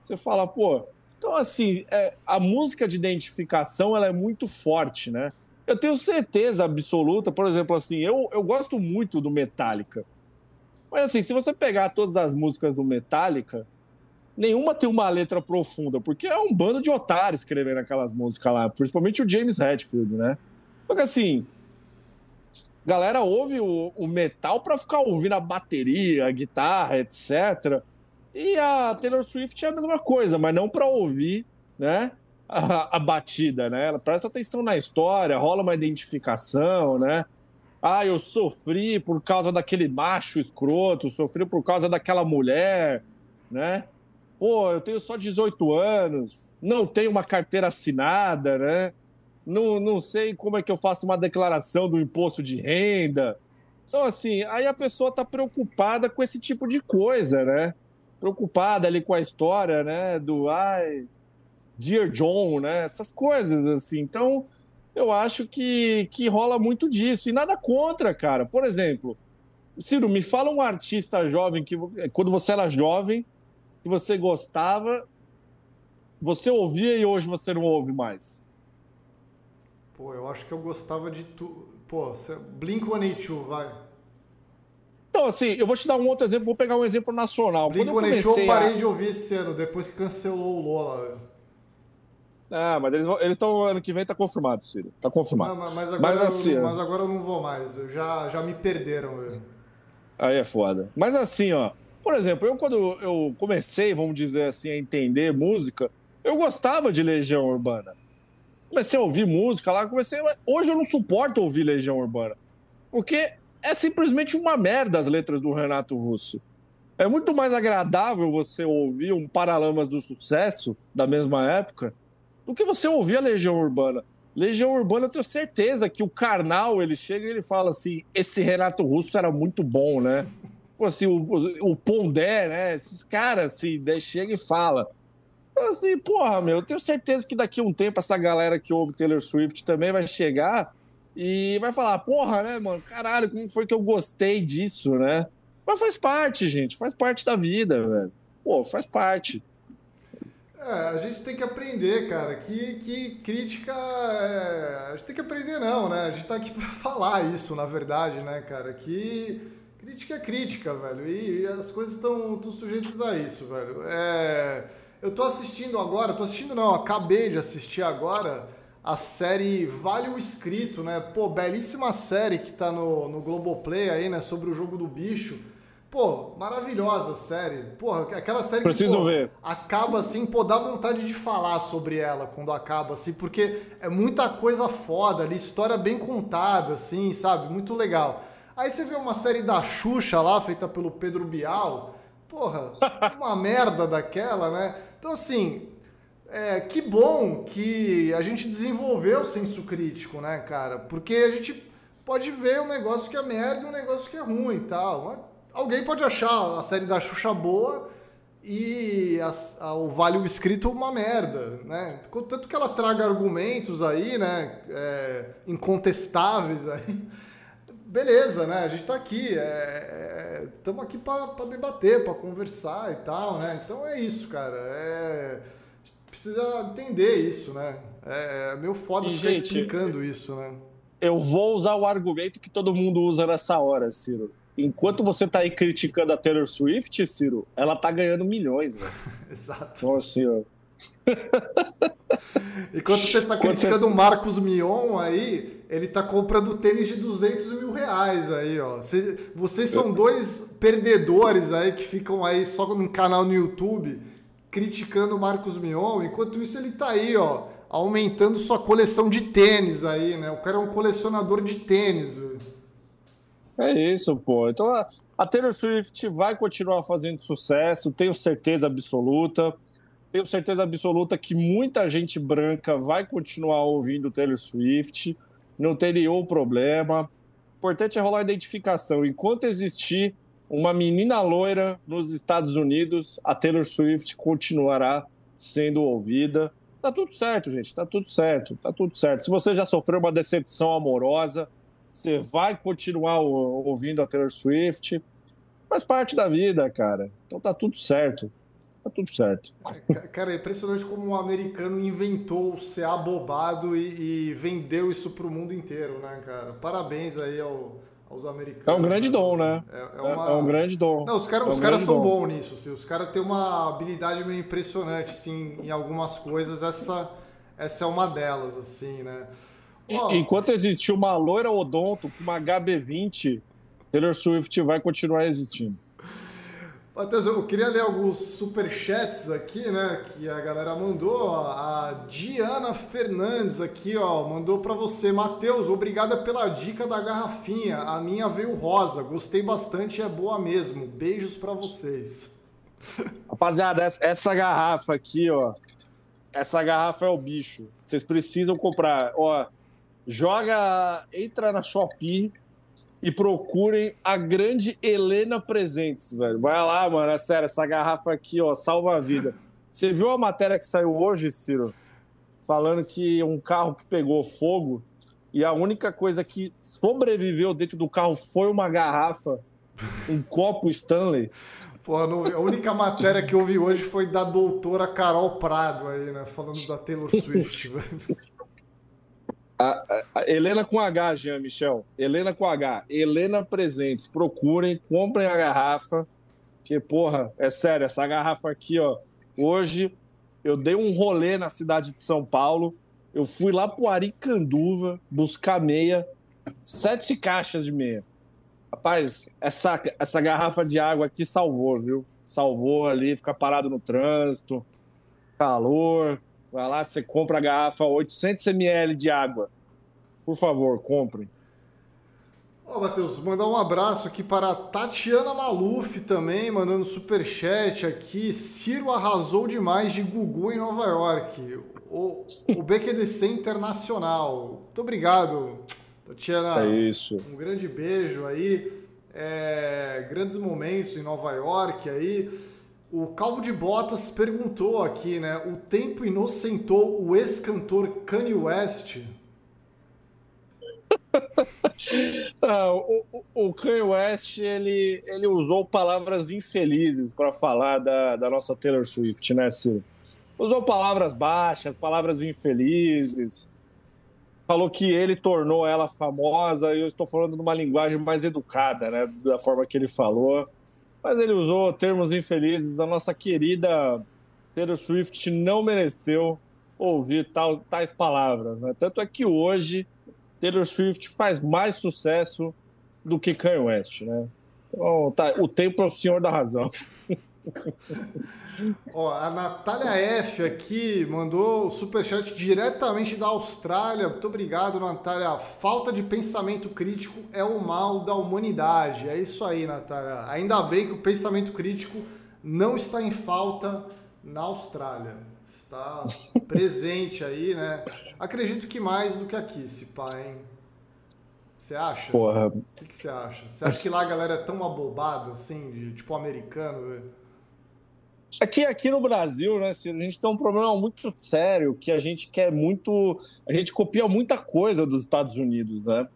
você fala, pô, então, assim, é, a música de identificação ela é muito forte, né? Eu tenho certeza absoluta, por exemplo, assim, eu, eu gosto muito do Metallica. Mas, assim, se você pegar todas as músicas do Metallica, nenhuma tem uma letra profunda, porque é um bando de otários escrevendo aquelas músicas lá, principalmente o James Hetfield, né? Porque, assim, galera ouve o, o metal para ficar ouvindo a bateria, a guitarra, etc. E a Taylor Swift é a mesma coisa, mas não para ouvir, né? A, a, batida, né? Ela presta atenção na história, rola uma identificação, né? Ah, eu sofri por causa daquele macho escroto, sofri por causa daquela mulher, né? Pô, eu tenho só 18 anos, não tenho uma carteira assinada, né? Não, não sei como é que eu faço uma declaração do imposto de renda. Então, assim, aí a pessoa tá preocupada com esse tipo de coisa, né? preocupada ali com a história, né? Do ai, Dear John, né? Essas coisas, assim. Então, eu acho que, que rola muito disso. E nada contra, cara. Por exemplo, Ciro, me fala um artista jovem que, quando você era jovem, que você gostava, você ouvia e hoje você não ouve mais. Pô, eu acho que eu gostava de tu. Pô, Blink-182, vai. Então, assim, eu vou te dar um outro exemplo, vou pegar um exemplo nacional. Quando eu comecei eu parei a... de ouvir esse ano, depois que cancelou o Lola. Ah, mas eles estão ano que vem tá confirmado, Ciro. Tá confirmado. Não, mas, agora mas, assim, eu, mas agora eu não vou mais. Eu já, já me perderam. Eu. Aí é foda. Mas assim, ó. Por exemplo, eu quando eu comecei, vamos dizer assim, a entender música, eu gostava de Legião Urbana. Comecei a ouvir música lá, comecei. Hoje eu não suporto ouvir Legião Urbana. Porque é simplesmente uma merda as letras do Renato Russo. É muito mais agradável você ouvir um Paralamas do Sucesso da mesma época do que você ouvir a Legião Urbana. Legião Urbana, eu tenho certeza que o Karnal, ele chega e ele fala assim, esse Renato Russo era muito bom, né? Assim, o, o, Pondé, né? Esses caras, assim, daí chega e fala. Então, assim, porra, meu, eu tenho certeza que daqui a um tempo essa galera que ouve Taylor Swift também vai chegar e vai falar, porra, né, mano? Caralho, como foi que eu gostei disso, né? Mas faz parte, gente, faz parte da vida, velho. Pô, faz parte. É, a gente tem que aprender, cara, que, que crítica. É... A gente tem que aprender, não, né? A gente tá aqui pra falar isso, na verdade, né, cara? Que crítica é crítica, velho. E, e as coisas estão sujeitas a isso, velho. É... Eu tô assistindo agora, tô assistindo não, acabei de assistir agora a série Vale o Escrito, né? Pô, belíssima série que tá no, no Globoplay aí, né? Sobre o jogo do bicho. Pô, maravilhosa série. Porra, aquela série Preciso que pô, ver. acaba assim, pô, dá vontade de falar sobre ela quando acaba, assim, porque é muita coisa foda ali, história bem contada, assim, sabe? Muito legal. Aí você vê uma série da Xuxa lá, feita pelo Pedro Bial, porra, uma merda daquela, né? Então, assim, é, que bom que a gente desenvolveu o senso crítico, né, cara? Porque a gente pode ver um negócio que é merda e um negócio que é ruim e tal. Mas alguém pode achar a série da Xuxa boa e a, a, o Vale o Escrito uma merda, né? Tanto que ela traga argumentos aí, né, é, incontestáveis aí. Beleza, né? A gente tá aqui, estamos é, aqui para debater, para conversar e tal, né? Então é isso, cara. É, precisa entender isso, né? É, é meio foda e, ficar gente, explicando isso, né? Eu vou usar o argumento que todo mundo usa nessa hora, Ciro enquanto você tá aí criticando a Taylor Swift, Ciro, ela tá ganhando milhões, velho. Exato. Então, assim, ó. Enquanto você está criticando o Marcos Mion aí, ele tá comprando tênis de 200 mil reais aí, ó. Vocês são dois perdedores aí que ficam aí só no canal no YouTube criticando o Marcos Mion, enquanto isso ele tá aí, ó, aumentando sua coleção de tênis aí, né? O cara é um colecionador de tênis. É isso, pô. Então a Taylor Swift vai continuar fazendo sucesso, tenho certeza absoluta. Tenho certeza absoluta que muita gente branca vai continuar ouvindo Taylor Swift, não tem nenhum problema. O importante é rolar identificação. Enquanto existir uma menina loira nos Estados Unidos, a Taylor Swift continuará sendo ouvida. Tá tudo certo, gente, tá tudo certo, tá tudo certo. Se você já sofreu uma decepção amorosa, você vai continuar ouvindo a Taylor Swift. Faz parte da vida, cara. Então tá tudo certo. Tá tudo certo. Cara, é impressionante como um americano inventou ser abobado e, e vendeu isso pro mundo inteiro, né, cara? Parabéns aí ao, aos americanos. É um grande dom, né? É, é, uma... é um grande dom. Não, os, cara, é um os caras são bons nisso. Assim. Os caras têm uma habilidade meio impressionante, assim, em algumas coisas. Essa, essa é uma delas, assim, né? Enquanto existir uma loira odonto com uma HB20, Taylor Swift vai continuar existindo. Matheus, eu queria ler alguns superchats aqui, né, que a galera mandou. A Diana Fernandes aqui, ó, mandou para você. Matheus, obrigada pela dica da garrafinha. A minha veio rosa. Gostei bastante é boa mesmo. Beijos para vocês. Rapaziada, essa garrafa aqui, ó. Essa garrafa é o bicho. Vocês precisam comprar. Ó, joga, entra na Shopee e procurem a grande Helena Presentes, velho. Vai lá, mano, é sério, essa garrafa aqui, ó, salva a vida. Você viu a matéria que saiu hoje, Ciro? Falando que um carro que pegou fogo e a única coisa que sobreviveu dentro do carro foi uma garrafa, um copo Stanley. Pô, a única matéria que eu hoje foi da doutora Carol Prado aí, né? Falando da Taylor Swift, velho. A, a, Helena com H, Jean Michel. Helena com H. Helena Presentes. Procurem, comprem a garrafa. Que, porra, é sério, essa garrafa aqui, ó. Hoje eu dei um rolê na cidade de São Paulo. Eu fui lá pro Aricanduva buscar meia. Sete caixas de meia. Rapaz, essa, essa garrafa de água aqui salvou, viu? Salvou ali, ficar parado no trânsito, calor, Vai lá, você compra a garrafa 800 ml de água. Por favor, compre. Ó, oh, Matheus, mandar um abraço aqui para a Tatiana Maluf também, mandando super chat aqui. Ciro arrasou demais de Gugu em Nova York. O, o BQDC Internacional. Muito obrigado, Tatiana. É isso. Um grande beijo aí. É, grandes momentos em Nova York aí. O Calvo de Botas perguntou aqui, né? O tempo inocentou o ex-cantor Kanye West? ah, o, o, Kanye West ele, ele usou palavras infelizes para falar da, da nossa Taylor Swift, né, Ciro? Usou palavras baixas, palavras infelizes. Falou que ele tornou ela famosa, e eu estou falando numa linguagem mais educada, né? Da forma que ele falou. Mas ele usou termos infelizes. A nossa querida Taylor Swift não mereceu ouvir tal, tais palavras. Né? Tanto é que hoje Taylor Swift faz mais sucesso do que Kanye West. Né? Então, tá, o tempo é o senhor da razão. Ó, a Natália F aqui mandou o superchat diretamente da Austrália. Muito obrigado, Natália. Falta de pensamento crítico é o mal da humanidade. É isso aí, Natália. Ainda bem que o pensamento crítico não está em falta na Austrália. Está presente aí, né? Acredito que mais do que aqui, se pá, hein? Você acha? Porra. O que, que você acha? Você acha que lá a galera é tão abobada, assim, de tipo americano, velho? Aqui, aqui no Brasil, né, a gente tem um problema muito sério, que a gente quer muito. A gente copia muita coisa dos Estados Unidos, né?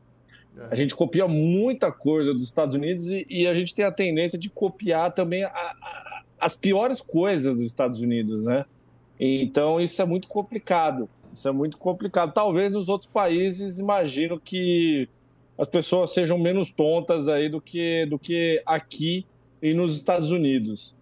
É. A gente copia muita coisa dos Estados Unidos e, e a gente tem a tendência de copiar também a, a, as piores coisas dos Estados Unidos, né? Então isso é muito complicado. Isso é muito complicado. Talvez nos outros países, imagino que as pessoas sejam menos tontas aí do que, do que aqui e nos Estados Unidos.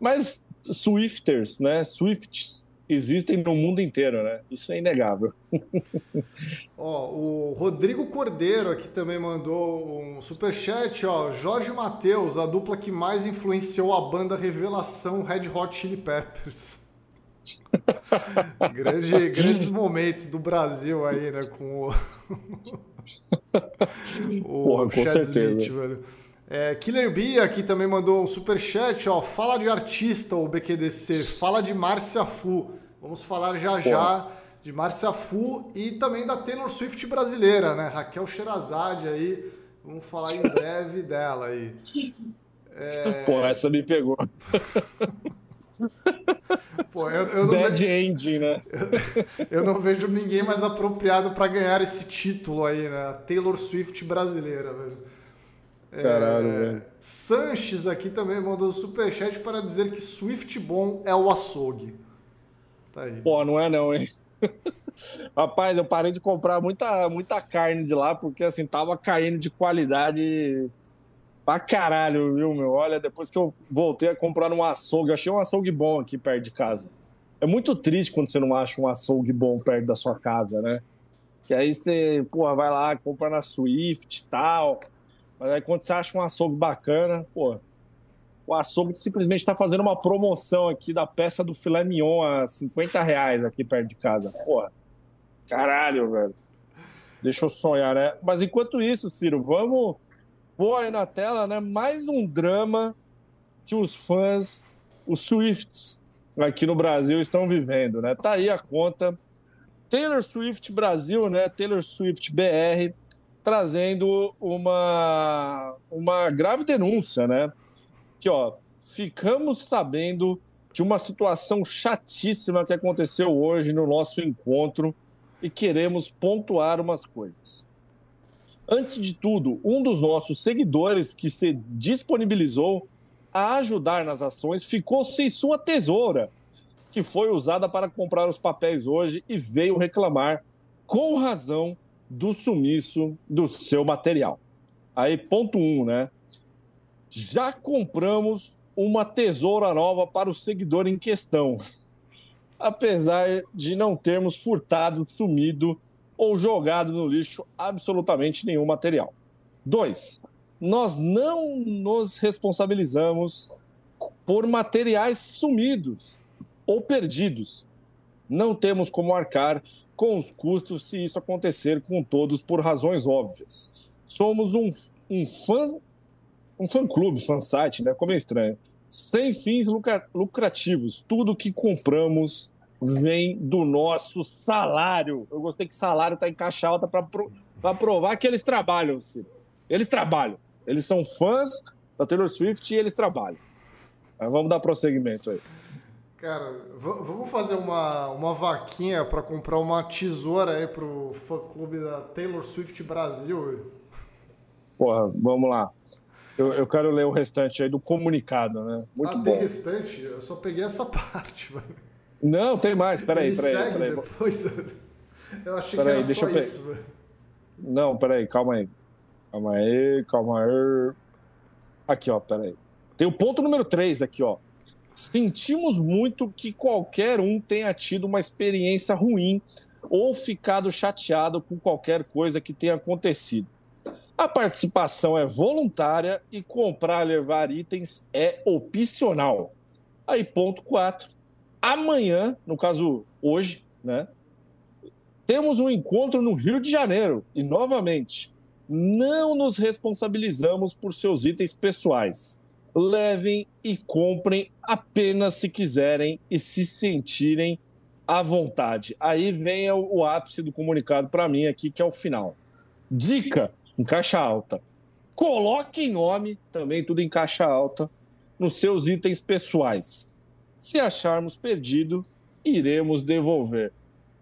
Mas Swifters, né? Swifts existem no mundo inteiro, né? Isso é inegável. ó, o Rodrigo Cordeiro aqui também mandou um superchat, ó. Jorge Matheus, a dupla que mais influenciou a banda Revelação Red Hot Chili Peppers. Grande, grandes momentos do Brasil aí, né? Com o, o Porra, com Chad certeza. Smith, velho. É, Killer Bee aqui também mandou um super chat, ó. Fala de artista, o BQDC. Fala de Márcia Fu. Vamos falar já já de Márcia Fu e também da Taylor Swift brasileira, né? Raquel Sherazade aí. Vamos falar em breve dela aí. É... Pô, essa me pegou. Pô, eu, eu Bad vejo... Ending, né? Eu, eu, não vejo ninguém mais apropriado para ganhar esse título aí, né? Taylor Swift brasileira, velho. Caralho, é, velho. Sanches aqui também mandou um superchat para dizer que Swift bom é o açougue. Tá aí. Pô, não é não, hein? Rapaz, eu parei de comprar muita, muita carne de lá, porque assim, tava caindo de qualidade pra caralho, viu, meu? Olha, depois que eu voltei a comprar um açougue, achei um açougue bom aqui perto de casa. É muito triste quando você não acha um açougue bom perto da sua casa, né? Que aí você, porra, vai lá, compra na Swift e tal. Mas aí quando você acha um açougue bacana, pô, o açougue simplesmente está fazendo uma promoção aqui da peça do filé mignon a 50 reais aqui perto de casa. Porra, caralho, velho. Deixa eu sonhar, né? Mas enquanto isso, Ciro, vamos pôr aí na tela, né? Mais um drama que os fãs, os Swifts aqui no Brasil estão vivendo, né? Tá aí a conta. Taylor Swift Brasil, né? Taylor Swift BR trazendo uma, uma grave denúncia, né? Que, ó, ficamos sabendo de uma situação chatíssima que aconteceu hoje no nosso encontro e queremos pontuar umas coisas. Antes de tudo, um dos nossos seguidores que se disponibilizou a ajudar nas ações ficou sem sua tesoura, que foi usada para comprar os papéis hoje e veio reclamar, com razão, do sumiço do seu material. Aí, ponto um, né? Já compramos uma tesoura nova para o seguidor em questão, apesar de não termos furtado, sumido ou jogado no lixo absolutamente nenhum material. Dois, nós não nos responsabilizamos por materiais sumidos ou perdidos. Não temos como arcar com os custos se isso acontecer com todos por razões óbvias. Somos um, um fã, um fã-clube, fã-site, né? Como é estranho. Sem fins lucrativos. Tudo que compramos vem do nosso salário. Eu gostei que salário está em caixa alta para provar que eles trabalham, Ciro. Eles trabalham. Eles são fãs da Taylor Swift e eles trabalham. Mas vamos dar prosseguimento aí. Cara, vamos fazer uma, uma vaquinha para comprar uma tesoura aí pro fã-clube da Taylor Swift Brasil. Porra, vamos lá. Eu, eu quero ler o restante aí do comunicado, né? Muito ah, bom. tem restante? Eu só peguei essa parte, mano. Não, tem mais. Peraí, peraí. Segue peraí. depois. Eu achei peraí, que era deixa só eu isso, velho. Não, peraí, calma aí. Calma aí, calma aí. Aqui, ó, peraí. Tem o ponto número 3 aqui, ó. Sentimos muito que qualquer um tenha tido uma experiência ruim ou ficado chateado com qualquer coisa que tenha acontecido. A participação é voluntária e comprar levar itens é opcional. Aí, ponto 4. Amanhã, no caso hoje, né? Temos um encontro no Rio de Janeiro e, novamente, não nos responsabilizamos por seus itens pessoais. Levem e comprem apenas se quiserem e se sentirem à vontade. Aí vem o, ápice do comunicado para mim aqui, que é o final. Dica: em caixa alta. Coloque nome, também tudo em caixa alta, nos seus itens pessoais. Se acharmos perdido, iremos devolver.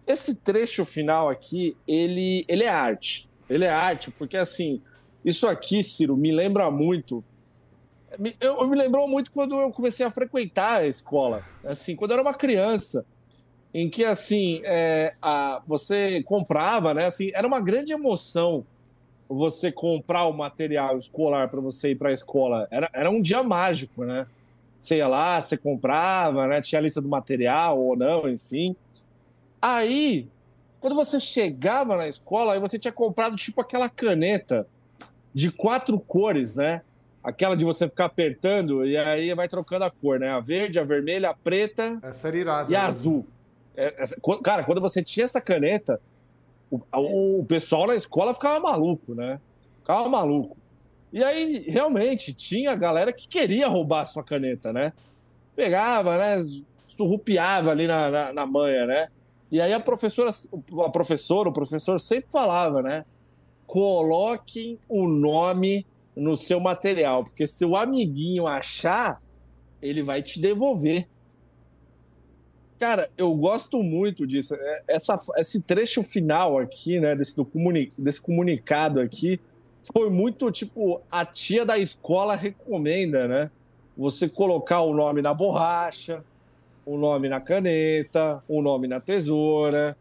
Esse trecho final aqui, ele, ele é arte. Ele é arte, porque assim, isso aqui, Ciro, me lembra muito. Eu, eu me lembrou muito quando eu comecei a frequentar a escola. Assim, quando eu era uma criança em que assim é, a, você comprava, né? Assim, era uma grande emoção você comprar o material escolar para você ir para a escola. Era, era um dia mágico, né? Sei lá, você comprava, né? Tinha a lista do material ou não, enfim. Aí, quando você chegava na escola, aí você tinha comprado tipo aquela caneta de quatro cores, né? Aquela de você ficar apertando e aí vai trocando a cor, né? A verde, a vermelha, a preta Essa era irada, e a né? azul. É, essa- cara, quando você tinha essa caneta, o, o pessoal na escola ficava maluco, né? Ficava maluco. E aí, realmente, tinha galera que queria roubar a sua caneta, né? Pegava, né? Surrupiava ali na, na, na manha, né? E aí a professora, a professora, o professor sempre falava, né? Coloquem o nome no seu material, porque se o amiguinho achar, ele vai te devolver. Cara, eu gosto muito disso. É, Essa, esse trecho final aqui, né, desse, do comuni- desse comunicado aqui, foi muito tipo: a tia da escola recomenda, né? Você colocar o nome na borracha, o nome na caneta, o nome na tesoura.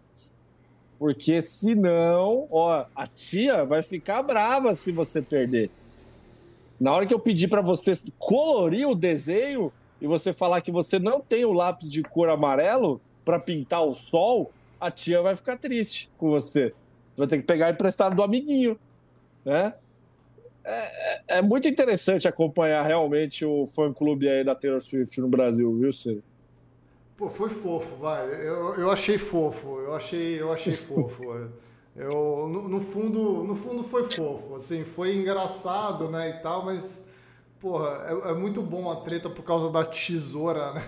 Porque senão, ó, a tia vai ficar brava se você perder. Na hora que eu pedir para você colorir o desenho e você falar que você não tem o lápis de cor amarelo para pintar o sol, a tia vai ficar triste com você. Vai ter que pegar emprestado do amiguinho, né? É, é- é muito interessante acompanhar realmente o fã-clube aí da Taylor Swift no Brasil, viu, Ciro? Pô, foi fofo, vai. Eu, eu achei fofo, eu achei, eu achei fofo. Eu, no, no fundo, no fundo foi fofo, assim, foi engraçado, né, e tal, mas, porra, é, é muito bom a treta por causa da tesoura, né?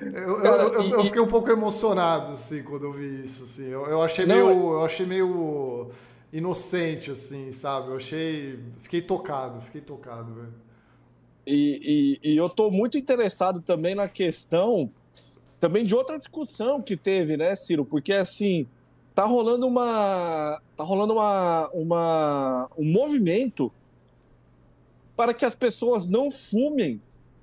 Eu, eu- Cara, eu- e- eu fiquei um pouco emocionado, assim, quando eu vi isso, assim. Eu, eu achei Não, meio, eu achei meio inocente, assim, sabe? Eu achei, fiquei tocado, fiquei tocado, velho. E, e- e eu estou muito interessado também na questão também de outra discussão que teve, né, Ciro? Porque assim tá rolando uma tá rolando uma, uma um movimento para que as pessoas não fumem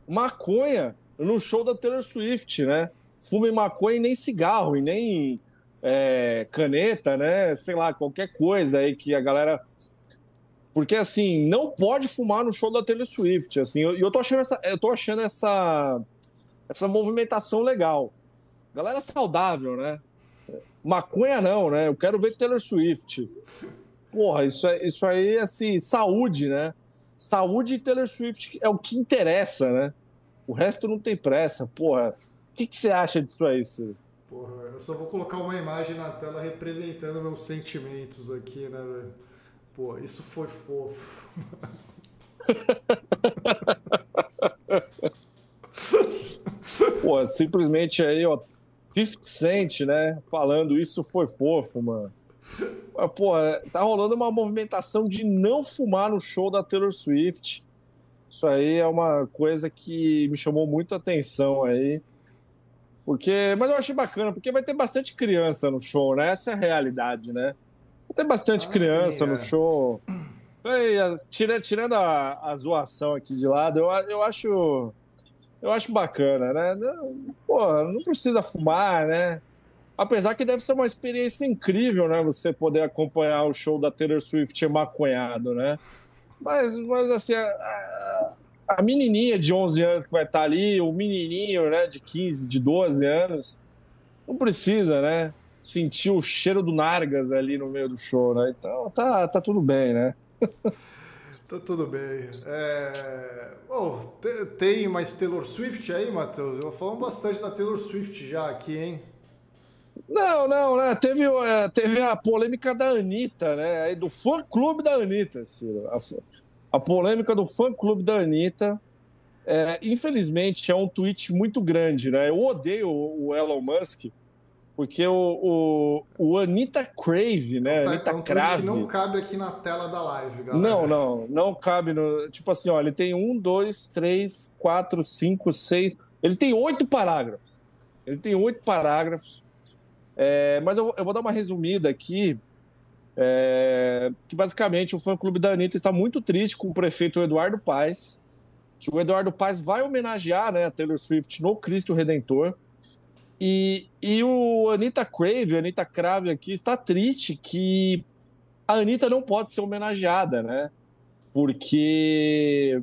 maconha no show da Taylor Swift, né? Fumem maconha e nem cigarro e nem é, caneta, né? Sei lá, qualquer coisa aí que a galera porque, assim, não pode fumar no show da Taylor Swift, assim, e eu, eu tô achando, essa, eu tô achando essa, essa movimentação legal. Galera saudável, né? Maconha não, né? Eu quero ver Taylor Swift. Porra, isso, é, isso aí, assim, saúde, né? Saúde e Taylor Swift é o que interessa, né? O resto não tem pressa, porra. O que, que você acha disso aí, Ciro? Porra, eu só vou colocar uma imagem na tela representando meus sentimentos aqui, né, velho? Pô, isso foi fofo. Pô, simplesmente aí, ó, 50 Cent, né? Falando isso foi fofo, mano. Mas, Pô, tá rolando uma movimentação de não fumar no show da Taylor Swift. Isso aí é uma coisa que me chamou muito a atenção aí. Porque, mas eu achei bacana, porque vai ter bastante criança no show, né? Essa é a realidade, né? Vai ter bastante Ah, criança sim, no é. show. E, as- tira- tirando a, a zoação aqui de lado, eu, eu acho. Eu acho bacana, né? Pô, não precisa fumar, né? Apesar que deve ser uma experiência incrível, né? Você poder acompanhar o show da Taylor Swift maconhado, né? Mas, mas assim, a- a- a menininha de 11 anos que vai estar ali, o menininho, né, de 15, de 12 anos, não precisa, né, sentir o cheiro do Nargas ali no meio do show, né? Então tá, tá tudo bem, né? tá tudo bem. É... Oh, tem mais Taylor Swift aí, Matheus? Eu falo bastante da Taylor Swift já aqui, hein? Não, não, né? Teve, é, teve a polêmica da Anitta, né? Do fã-clube da Anitta, Ciro. A, a polêmica do fã-clube da Anitta. É, infelizmente, é um tweet muito grande, né? Eu odeio o Elon Musk, porque o, o, o Anitta Crave, né? Tá, Anitta é um Crave. não cabe aqui na tela da live, galera. Não, não, não cabe no. Tipo assim, ó, ele tem um, dois, três, quatro, cinco, seis. Ele tem oito parágrafos. Ele tem oito parágrafos. É, mas eu, eu, vou dar uma resumida aqui. É, que basicamente o fã-clube da Anitta está muito triste com o prefeito Eduardo Paes, que o Eduardo Paes vai homenagear né, a Taylor Swift no Cristo Redentor. E, e o Anitta Crave, a Anitta Crave aqui, está triste que a Anitta não pode ser homenageada, né? Porque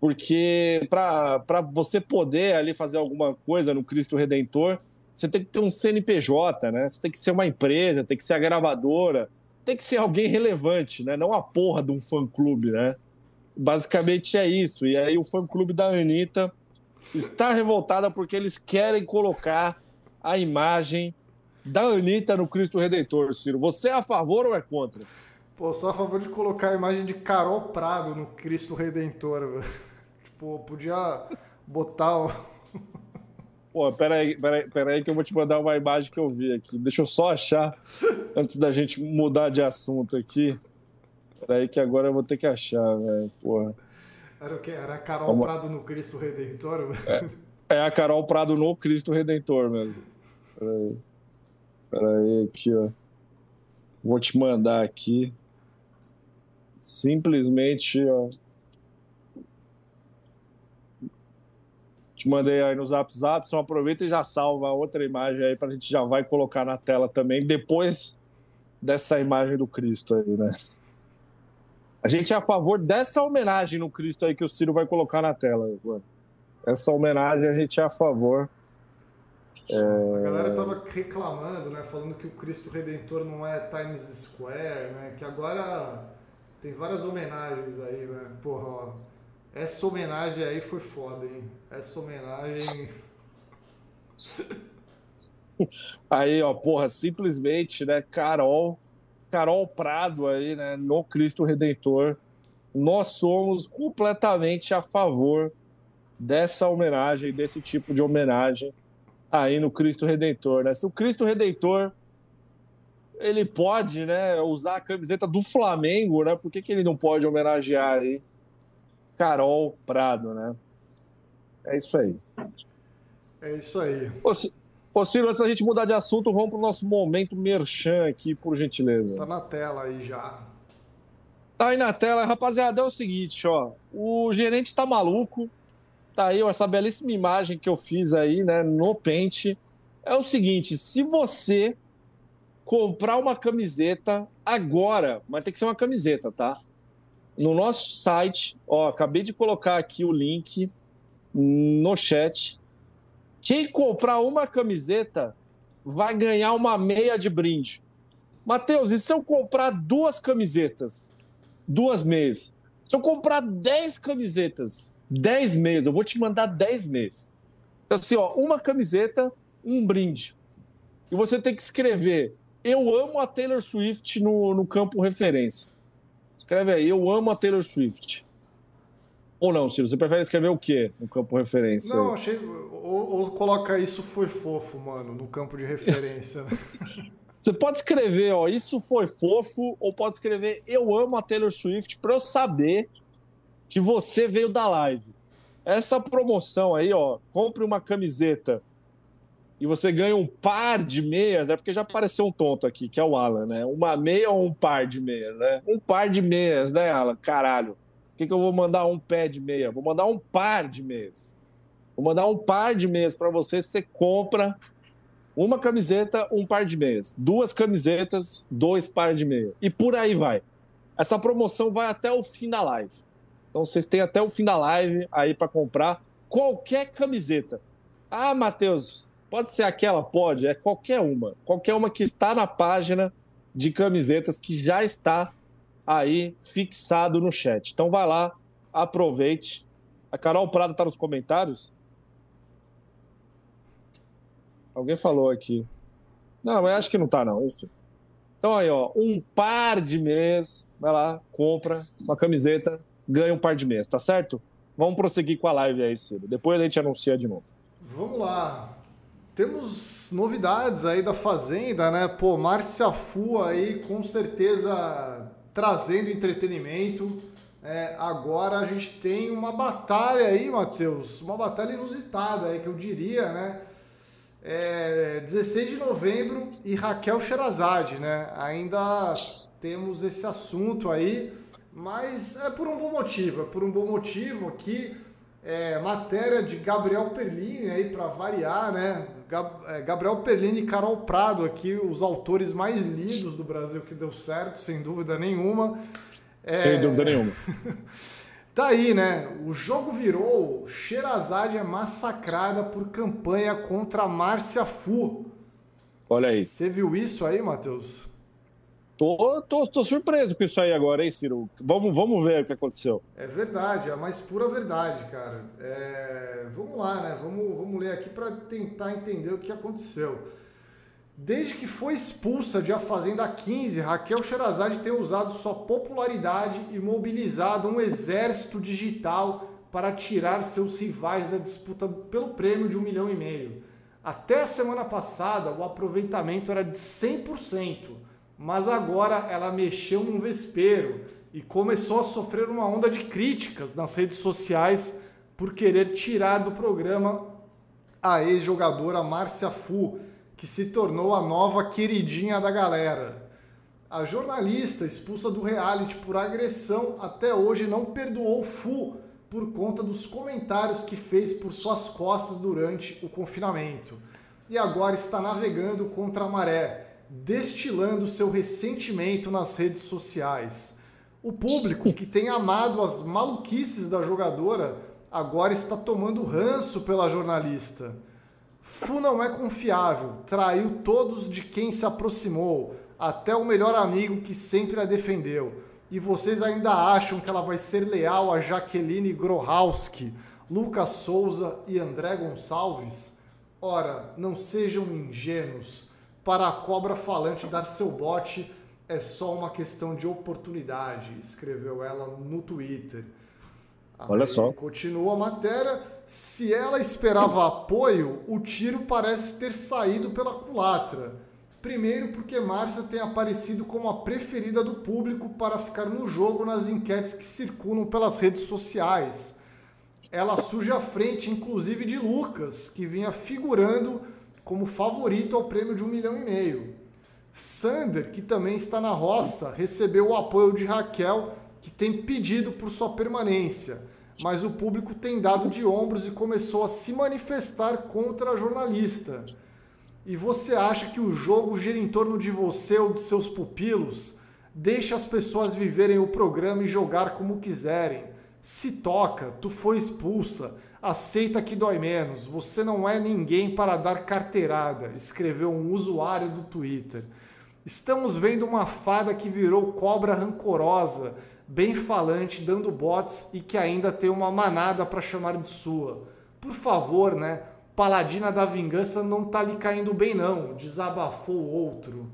porque para você poder ali fazer alguma coisa no Cristo Redentor, você tem que ter um CNPJ, né? Você tem que ser uma empresa, tem que ser a gravadora, tem que ser alguém relevante, né? Não a porra de um fã-clube, né? Basicamente é isso. E aí o fã-clube da Anitta está revoltada porque eles querem colocar a imagem da Anitta no Cristo Redentor, Ciro. Você é a favor ou é contra? Pô, sou a favor de colocar a imagem de Carol Prado no Cristo Redentor. tipo, podia botar Pô, peraí, peraí, peraí que eu vou te mandar uma imagem que eu vi aqui. Deixa eu só achar, antes da gente mudar de assunto aqui. Peraí que agora eu vou ter que achar, velho. Porra. Era o quê? Era a Carol Vamos... Prado no Cristo Redentor? É, é, a Carol Prado no Cristo Redentor mesmo. Peraí. Peraí, aqui, ó. Vou te mandar aqui. Simplesmente, ó. Te mandei aí no Zap Zap, só aproveita e já salva outra imagem aí para a gente já vai colocar na tela também, depois dessa imagem do Cristo aí, né? A gente é a favor dessa homenagem no Cristo aí que o Ciro vai colocar na tela. Mano. Essa homenagem a gente é a favor. É... A galera tava reclamando, né? Falando que o Cristo Redentor não é Times Square, né? Que agora tem várias homenagens aí, né? Porra, ó. Essa homenagem aí foi foda, hein? Essa homenagem. Aí, ó, porra, simplesmente, né? Carol, Carol Prado aí, né? No Cristo Redentor. Nós somos completamente a favor dessa homenagem, desse tipo de homenagem aí no Cristo Redentor, né? Se o Cristo Redentor ele pode, né, usar a camiseta do Flamengo, né? Por que, que ele não pode homenagear aí Carol Prado, né? É isso aí. É isso aí. Ô, Ciro, antes da gente mudar de assunto, vamos para o nosso momento merchan aqui, por gentileza. Está na tela aí já. Tá aí na tela. Rapaziada, é o seguinte, ó. O gerente tá maluco. Tá aí, ó, essa belíssima imagem que eu fiz aí, né, no pente. É o seguinte, se você comprar uma camiseta agora, mas tem que ser uma camiseta, tá? no nosso site, ó, acabei de colocar aqui o link no chat. Quem comprar uma camiseta vai ganhar uma meia de brinde. Matheus, e se eu comprar duas camisetas? Duas meias. Se eu comprar dez camisetas, dez meias, eu vou te mandar dez meias. Então, assim, ó, uma camiseta, um brinde. E você tem que escrever: Eu amo a Taylor Swift no, no campo referência. Escreve aí, eu amo a Taylor Swift. Ou não, Ciro? Você prefere escrever o quê no campo referência? Não, achei. Ou, ou, coloca isso foi fofo, mano, no campo de referência. Você pode escrever, ó, isso foi fofo, ou pode escrever eu amo a Taylor Swift para eu saber que você veio da live. Essa promoção aí, ó, compre uma camiseta e você ganha um par de meias, é porque já apareceu um tonto aqui, que é o Alan, né? Uma meia ou um par de meias, né? Um par de meias, né, Alan? Caralho. Que, que eu vou mandar um pé de meia? Vou mandar um par de meias. Vou mandar um par de meias para você. Você compra uma camiseta, um par de meias. Duas camisetas, dois par de meias. E por aí vai. Essa promoção vai até o fim da live. Então vocês têm até o fim da live aí para comprar qualquer camiseta. Ah, Matheus, pode ser aquela? Pode, é qualquer uma. Qualquer uma que está na página de camisetas que já está aí fixado no chat. Então vai lá, aproveite. A Carol Prado está nos comentários. Alguém falou aqui. Não, eu acho que não tá, não. Enfim. Então aí, ó, um par de mês, vai lá, compra uma camiseta, ganha um par de mês, tá certo? Vamos prosseguir com a live aí, Ciro. Depois a gente anuncia de novo. Vamos lá. Temos novidades aí da Fazenda, né? Pô, Márcia Fu aí com certeza trazendo entretenimento. É, agora a gente tem uma batalha aí, Matheus, uma batalha inusitada aí que eu diria, né? É, 16 de novembro e Raquel Sherazade, né? Ainda temos esse assunto aí, mas é por um bom motivo, é por um bom motivo aqui. É, matéria de Gabriel Perlini aí para variar, né? É, Gabriel Perlini e Carol Prado aqui, os autores mais lidos do Brasil que deu certo, sem dúvida nenhuma. É... Sem dúvida nenhuma. tá aí, né? O jogo virou, Sherazade é massacrada por campanha contra Márcia Fu. Olha aí. Você viu isso aí, Matheus? Tô, tô, tô surpreso com isso aí agora, hein, Ciro? Vamos, vamos ver o que aconteceu. É verdade, é a mais pura verdade, cara. É... Vamos lá, né? Vamos, vamos ler aqui para tentar entender o que aconteceu. Desde que foi expulsa de A Fazenda 15, Raquel Sherazade tem usado sua popularidade e mobilizado um exército digital para tirar seus rivais da disputa pelo prêmio de um milhão e meio. Até a semana passada, o aproveitamento era de 100% mas agora ela mexeu num vespeiro e começou a sofrer uma onda de críticas nas redes sociais por querer tirar do programa a ex-jogadora Márcia Fu, que se tornou a nova queridinha da galera. A jornalista expulsa do reality por agressão até hoje não perdoou Fu por conta dos comentários que fez por suas costas durante o confinamento. E agora está navegando contra a maré destilando seu ressentimento nas redes sociais. O público que tem amado as maluquices da jogadora agora está tomando ranço pela jornalista. Fu não é confiável, traiu todos de quem se aproximou, até o melhor amigo que sempre a defendeu. E vocês ainda acham que ela vai ser leal a Jaqueline Grohowski, Lucas Souza e André Gonçalves? Ora, não sejam ingênuos para a cobra falante dar seu bote é só uma questão de oportunidade, escreveu ela no Twitter. Olha só. Continua a matéria. Se ela esperava apoio, o tiro parece ter saído pela culatra. Primeiro, porque Márcia tem aparecido como a preferida do público para ficar no jogo nas enquetes que circulam pelas redes sociais. Ela surge à frente, inclusive, de Lucas, que vinha figurando como favorito ao prêmio de um milhão e meio. Sander, que também está na roça, recebeu o apoio de Raquel, que tem pedido por sua permanência, mas o público tem dado de ombros e começou a se manifestar contra a jornalista. E você acha que o jogo gira em torno de você ou de seus pupilos? Deixa as pessoas viverem o programa e jogar como quiserem. Se toca, tu foi expulsa Aceita que dói menos. Você não é ninguém para dar carteirada, escreveu um usuário do Twitter. Estamos vendo uma fada que virou cobra rancorosa, bem falante, dando bots e que ainda tem uma manada para chamar de sua. Por favor, né? Paladina da vingança não tá lhe caindo bem não, desabafou outro.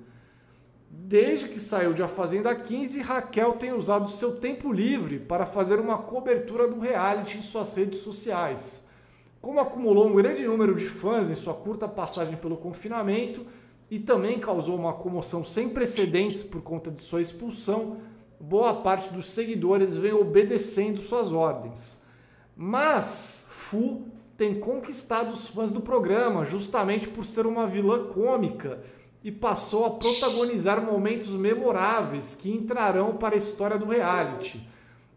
Desde que saiu de A Fazenda 15, Raquel tem usado seu tempo livre para fazer uma cobertura do reality em suas redes sociais. Como acumulou um grande número de fãs em sua curta passagem pelo confinamento e também causou uma comoção sem precedentes por conta de sua expulsão, boa parte dos seguidores vem obedecendo suas ordens. Mas Fu tem conquistado os fãs do programa justamente por ser uma vilã cômica e passou a protagonizar momentos memoráveis que entrarão para a história do reality.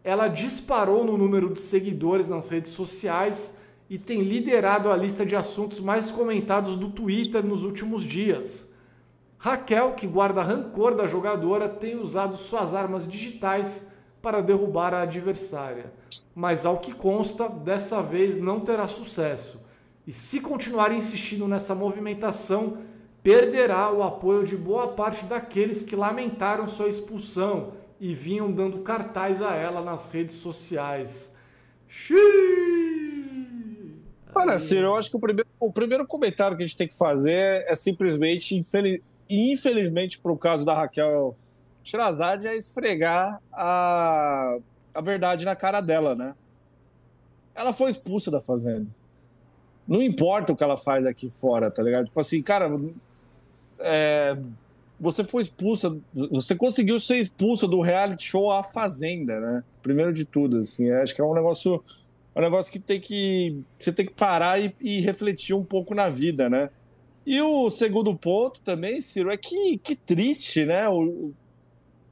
Ela disparou no número de seguidores nas redes sociais e tem liderado a lista de assuntos mais comentados do Twitter nos últimos dias. Raquel, que guarda rancor da jogadora, tem usado suas armas digitais para derrubar a adversária. Mas ao que consta, dessa vez não terá sucesso. E se continuar insistindo nessa movimentação, perderá o apoio de boa parte daqueles que lamentaram sua expulsão e vinham dando cartaz a ela nas redes sociais. Xiii! Olha, Ciro, eu acho que o primeiro, o primeiro comentário que a gente tem que fazer é simplesmente, infeliz, infelizmente, para o caso da Raquel Shirazade, é esfregar a, a verdade na cara dela, né? Ela foi expulsa da Fazenda. Não importa o que ela faz aqui fora, tá ligado? Tipo assim, cara, é, você foi expulsa, você conseguiu ser expulsa do reality show A Fazenda, né? Primeiro de tudo, assim, acho que é um negócio, é um negócio que tem que você tem que parar e, e, refletir um pouco na vida, né? E o segundo ponto também, Ciro, é que, que triste, né? O,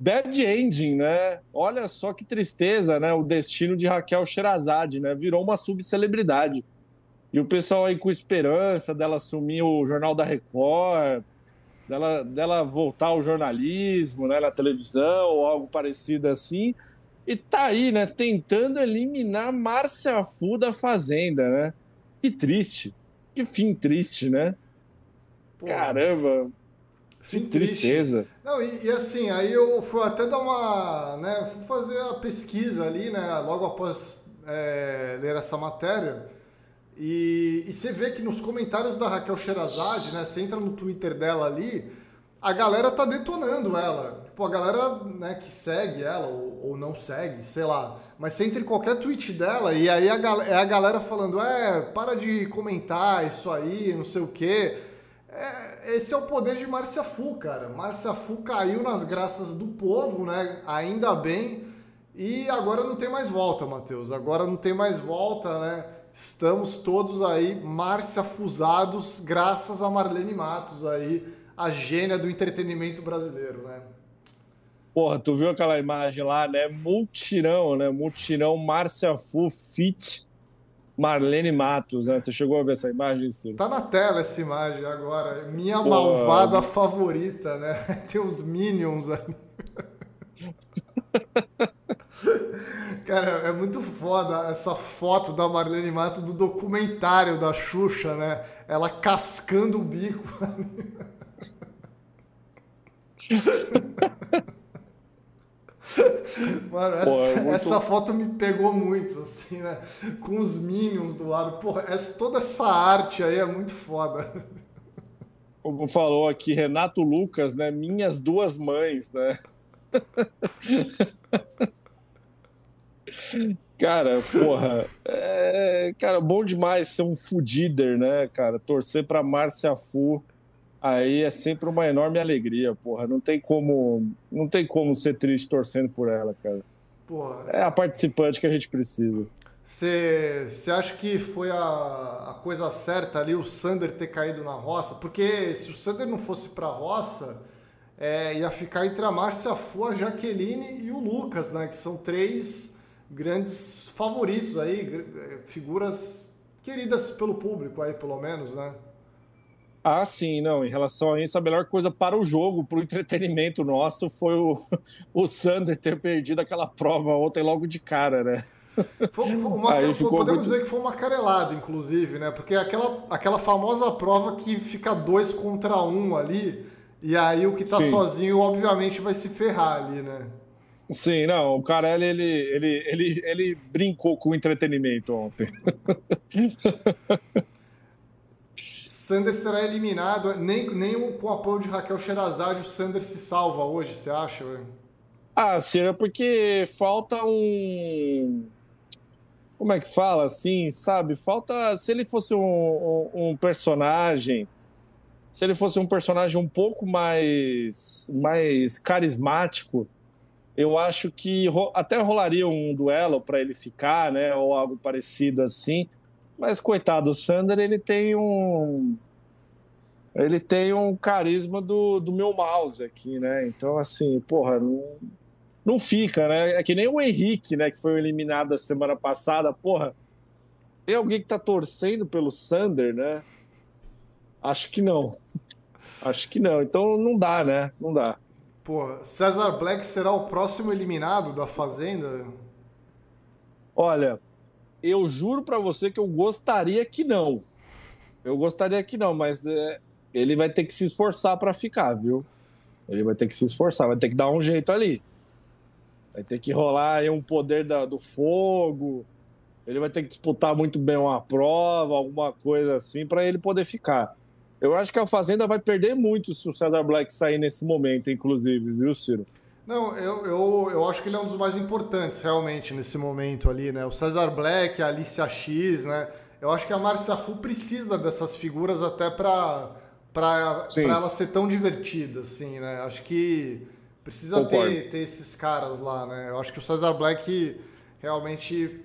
bad ending, né? Olha só que tristeza, né? O destino de Raquel Sherazade, né? Virou uma subcelebridade. E o pessoal aí com esperança dela assumir o Jornal da Record, dela, dela voltar ao jornalismo, né, na televisão ou algo parecido assim. E tá aí, né, tentando eliminar Márcia Fu da Fazenda, né? Que triste. Que fim triste, né? Pô, Caramba. Que tristeza. Não, e, e, assim, aí eu fui até dar uma. Né, fui fazer a pesquisa ali, né? Logo após é, ler essa matéria. E, e, você vê que nos comentários da Raquel Sherazade, né? Você entra no Twitter dela ali, a galera tá detonando ela. Tipo, a galera né, que segue ela ou, ou não segue, sei lá. Mas você entra em qualquer tweet dela e aí a, é a galera falando: é, para de comentar isso aí, não sei o quê. É, esse é o poder de Márcia Fu, cara. Márcia Fu caiu nas graças do povo, né? Ainda bem. E agora não tem mais volta, Matheus. Agora não tem mais volta, né? Estamos todos aí marciafusados graças a Marlene Matos aí, a gênia do entretenimento brasileiro, né? Porra, tu viu aquela imagem lá, né? Multirão, né? Multirão Márcia Fu Fit Marlene Matos, né? Você chegou a ver essa imagem, Ciro? Tá na tela essa imagem agora. Minha Porra. malvada favorita, né? Tem os Minions ali. Cara, é muito foda essa foto da Marlene Matos do documentário da Xuxa, né? Ela cascando o bico. Mano, essa, Pô, é muito... essa, foto me pegou muito, assim, né? Com os Minions do lado. Porra, essa, toda essa arte aí é muito foda. Como falou aqui Renato Lucas, né? Minhas duas mães, né? Cara, porra, é, cara, bom demais ser um fudider, né, cara? Torcer pra Márcia Fu, aí é sempre uma enorme alegria, porra. Não tem como, não tem como ser triste torcendo por ela, cara. Porra. É a participante que a gente precisa. Você acha que foi a, a, coisa certa ali o Sander ter caído na roça? Porque se o Sander não fosse pra roça, é, ia ficar entre a Márcia Fu, a Jaqueline e o Lucas, né? Que são três grandes favoritos aí, eh, figuras queridas pelo público aí, pelo menos, né? Ah, sim, não. Em relação a isso, a melhor coisa para o jogo, para o entretenimento nosso, foi o, o Sander ter perdido aquela prova ontem logo de cara, né? Foi, foi uma, podemos muito... dizer que foi uma carelada, inclusive, né? Porque aquela, aquela famosa prova que fica dois contra um ali, e aí o que tá sim. sozinho, obviamente, vai se ferrar ali, né? Sim, não, o Carelli, ele, ele, ele, ele brincou com o entretenimento ontem. Sanders será eliminado, nem, nem com o apoio de Raquel Sherazade o Sanders se salva hoje, você acha? Véio? Ah, será porque falta um... Como é que fala, assim, sabe? Falta... Se ele fosse um, um, um personagem se ele fosse um personagem um pouco mais, mais carismático, eu acho que até rolaria um duelo para ele ficar, né, ou algo parecido assim. Mas coitado, o Sander ele tem um ele tem um carisma do, do meu mouse aqui, né? Então assim, porra, não, não fica, né? É que nem o Henrique, né, que foi eliminado a semana passada, porra. Tem alguém que tá torcendo pelo Sander, né? Acho que não. Acho que não. Então não dá, né? Não dá. Pô, César Black será o próximo eliminado da Fazenda? Olha, eu juro para você que eu gostaria que não. Eu gostaria que não, mas é, ele vai ter que se esforçar para ficar, viu? Ele vai ter que se esforçar, vai ter que dar um jeito ali. Vai ter que rolar aí um poder da, do fogo. Ele vai ter que disputar muito bem uma prova, alguma coisa assim, para ele poder ficar. Eu acho que a Fazenda vai perder muito se o Cesar Black sair nesse momento, inclusive, viu, Ciro? Não, eu, eu, eu acho que ele é um dos mais importantes, realmente, nesse momento ali, né? O Cesar Black, a Alicia X, né? Eu acho que a Marcia Fu precisa dessas figuras até para para ela ser tão divertida, assim, né? Acho que precisa ter, ter esses caras lá, né? Eu acho que o Cesar Black realmente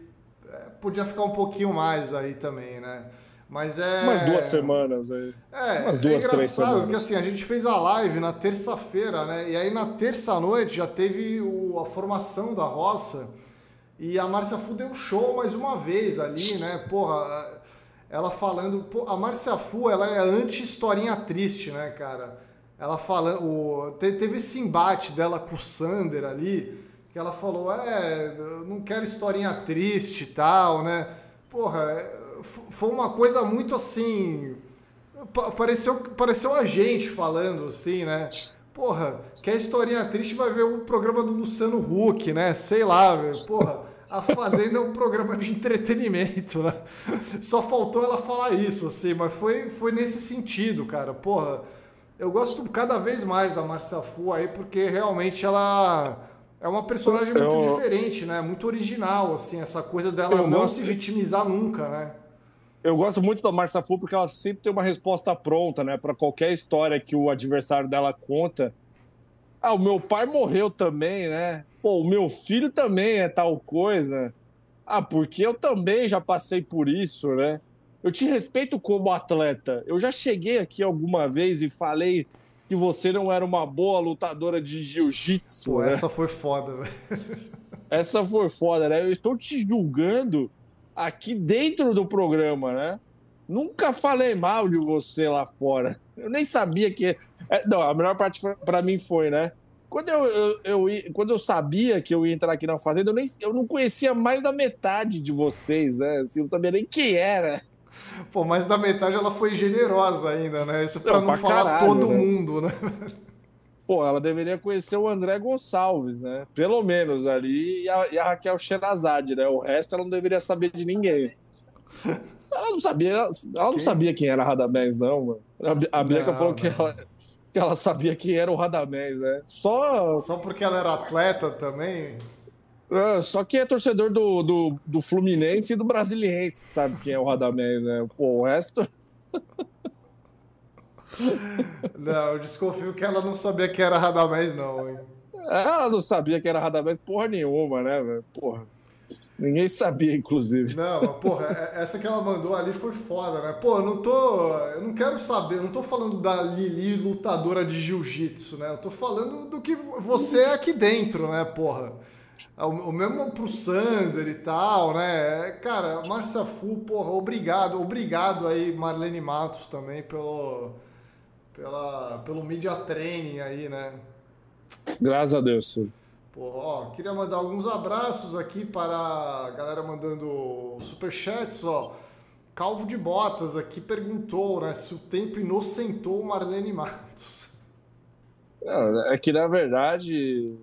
é, podia ficar um pouquinho mais aí também, né? Mas é. Umas duas semanas aí. É, Umas duas, é três semanas. porque assim, a gente fez a live na terça-feira, né? E aí na terça-noite já teve o, a formação da roça. E a Márcia Fu deu show mais uma vez ali, né? Porra, ela falando. Pô, a Márcia Fu, ela é anti-historinha triste, né, cara? Ela falando. Teve esse embate dela com o Sander ali, que ela falou: é, não quero historinha triste e tal, né? Porra, é, foi uma coisa muito assim. Pareceu, pareceu a gente falando assim, né? Porra, quer historinha triste vai ver o programa do Luciano Huck, né? Sei lá, velho. Porra. A Fazenda é um programa de entretenimento, né? Só faltou ela falar isso, assim, mas foi, foi nesse sentido, cara. Porra, eu gosto cada vez mais da Marcia Fu aí, porque realmente ela é uma personagem muito eu... diferente, né? Muito original, assim, essa coisa dela eu não gosto... se vitimizar nunca, né? Eu gosto muito da Marcia Fu porque ela sempre tem uma resposta pronta, né? Para qualquer história que o adversário dela conta ah, o meu pai morreu também, né? Pô, o meu filho também é tal coisa. Ah, porque eu também já passei por isso, né? Eu te respeito como atleta. Eu já cheguei aqui alguma vez e falei que você não era uma boa lutadora de jiu-jitsu. Pô, né? essa foi foda, velho. Essa foi foda, né? Eu estou te julgando aqui dentro do programa, né? Nunca falei mal de você lá fora. Eu nem sabia que. É, não, a melhor parte para mim foi, né? Quando eu, eu, eu, quando eu sabia que eu ia entrar aqui na Fazenda, eu, nem, eu não conhecia mais da metade de vocês, né? Assim, eu não sabia nem quem era. Pô, mas da metade ela foi generosa ainda, né? Isso pra não, não pra falar caralho, todo né? mundo, né? Pô, ela deveria conhecer o André Gonçalves, né? Pelo menos ali, e a, e a Raquel Xenazade, né? O resto ela não deveria saber de ninguém. Ela não sabia, ela não sabia quem era Radamés, não, mano. A, a Bianca não, falou não. que ela, que ela sabia quem era o Radamés, né? Só. Só porque ela era atleta também? É, só que é torcedor do, do, do Fluminense e do Brasiliense, sabe quem é o Radamés, né? Pô, o resto. Não, eu desconfio que ela não sabia que era Radamés, não, hein? Ela não sabia que era Radamés porra nenhuma, né, velho? Porra. Ninguém sabia, inclusive. Não, mas, porra, é, essa que ela mandou ali foi foda, né? Pô, eu não tô. Eu não quero saber, eu não tô falando da Lili lutadora de jiu-jitsu, né? Eu tô falando do que você é aqui dentro, né, porra? É o, mesmo pro Sander e tal, né? Cara, Marcia Fu, porra, obrigado, obrigado aí, Marlene Matos também, pelo, pela, pelo media training aí, né? Graças a Deus, senhor. Pô, ó, queria mandar alguns abraços aqui para a galera mandando superchats, ó. Calvo de Botas aqui perguntou, né, se o tempo inocentou Marlene Matos. É, é que, na verdade,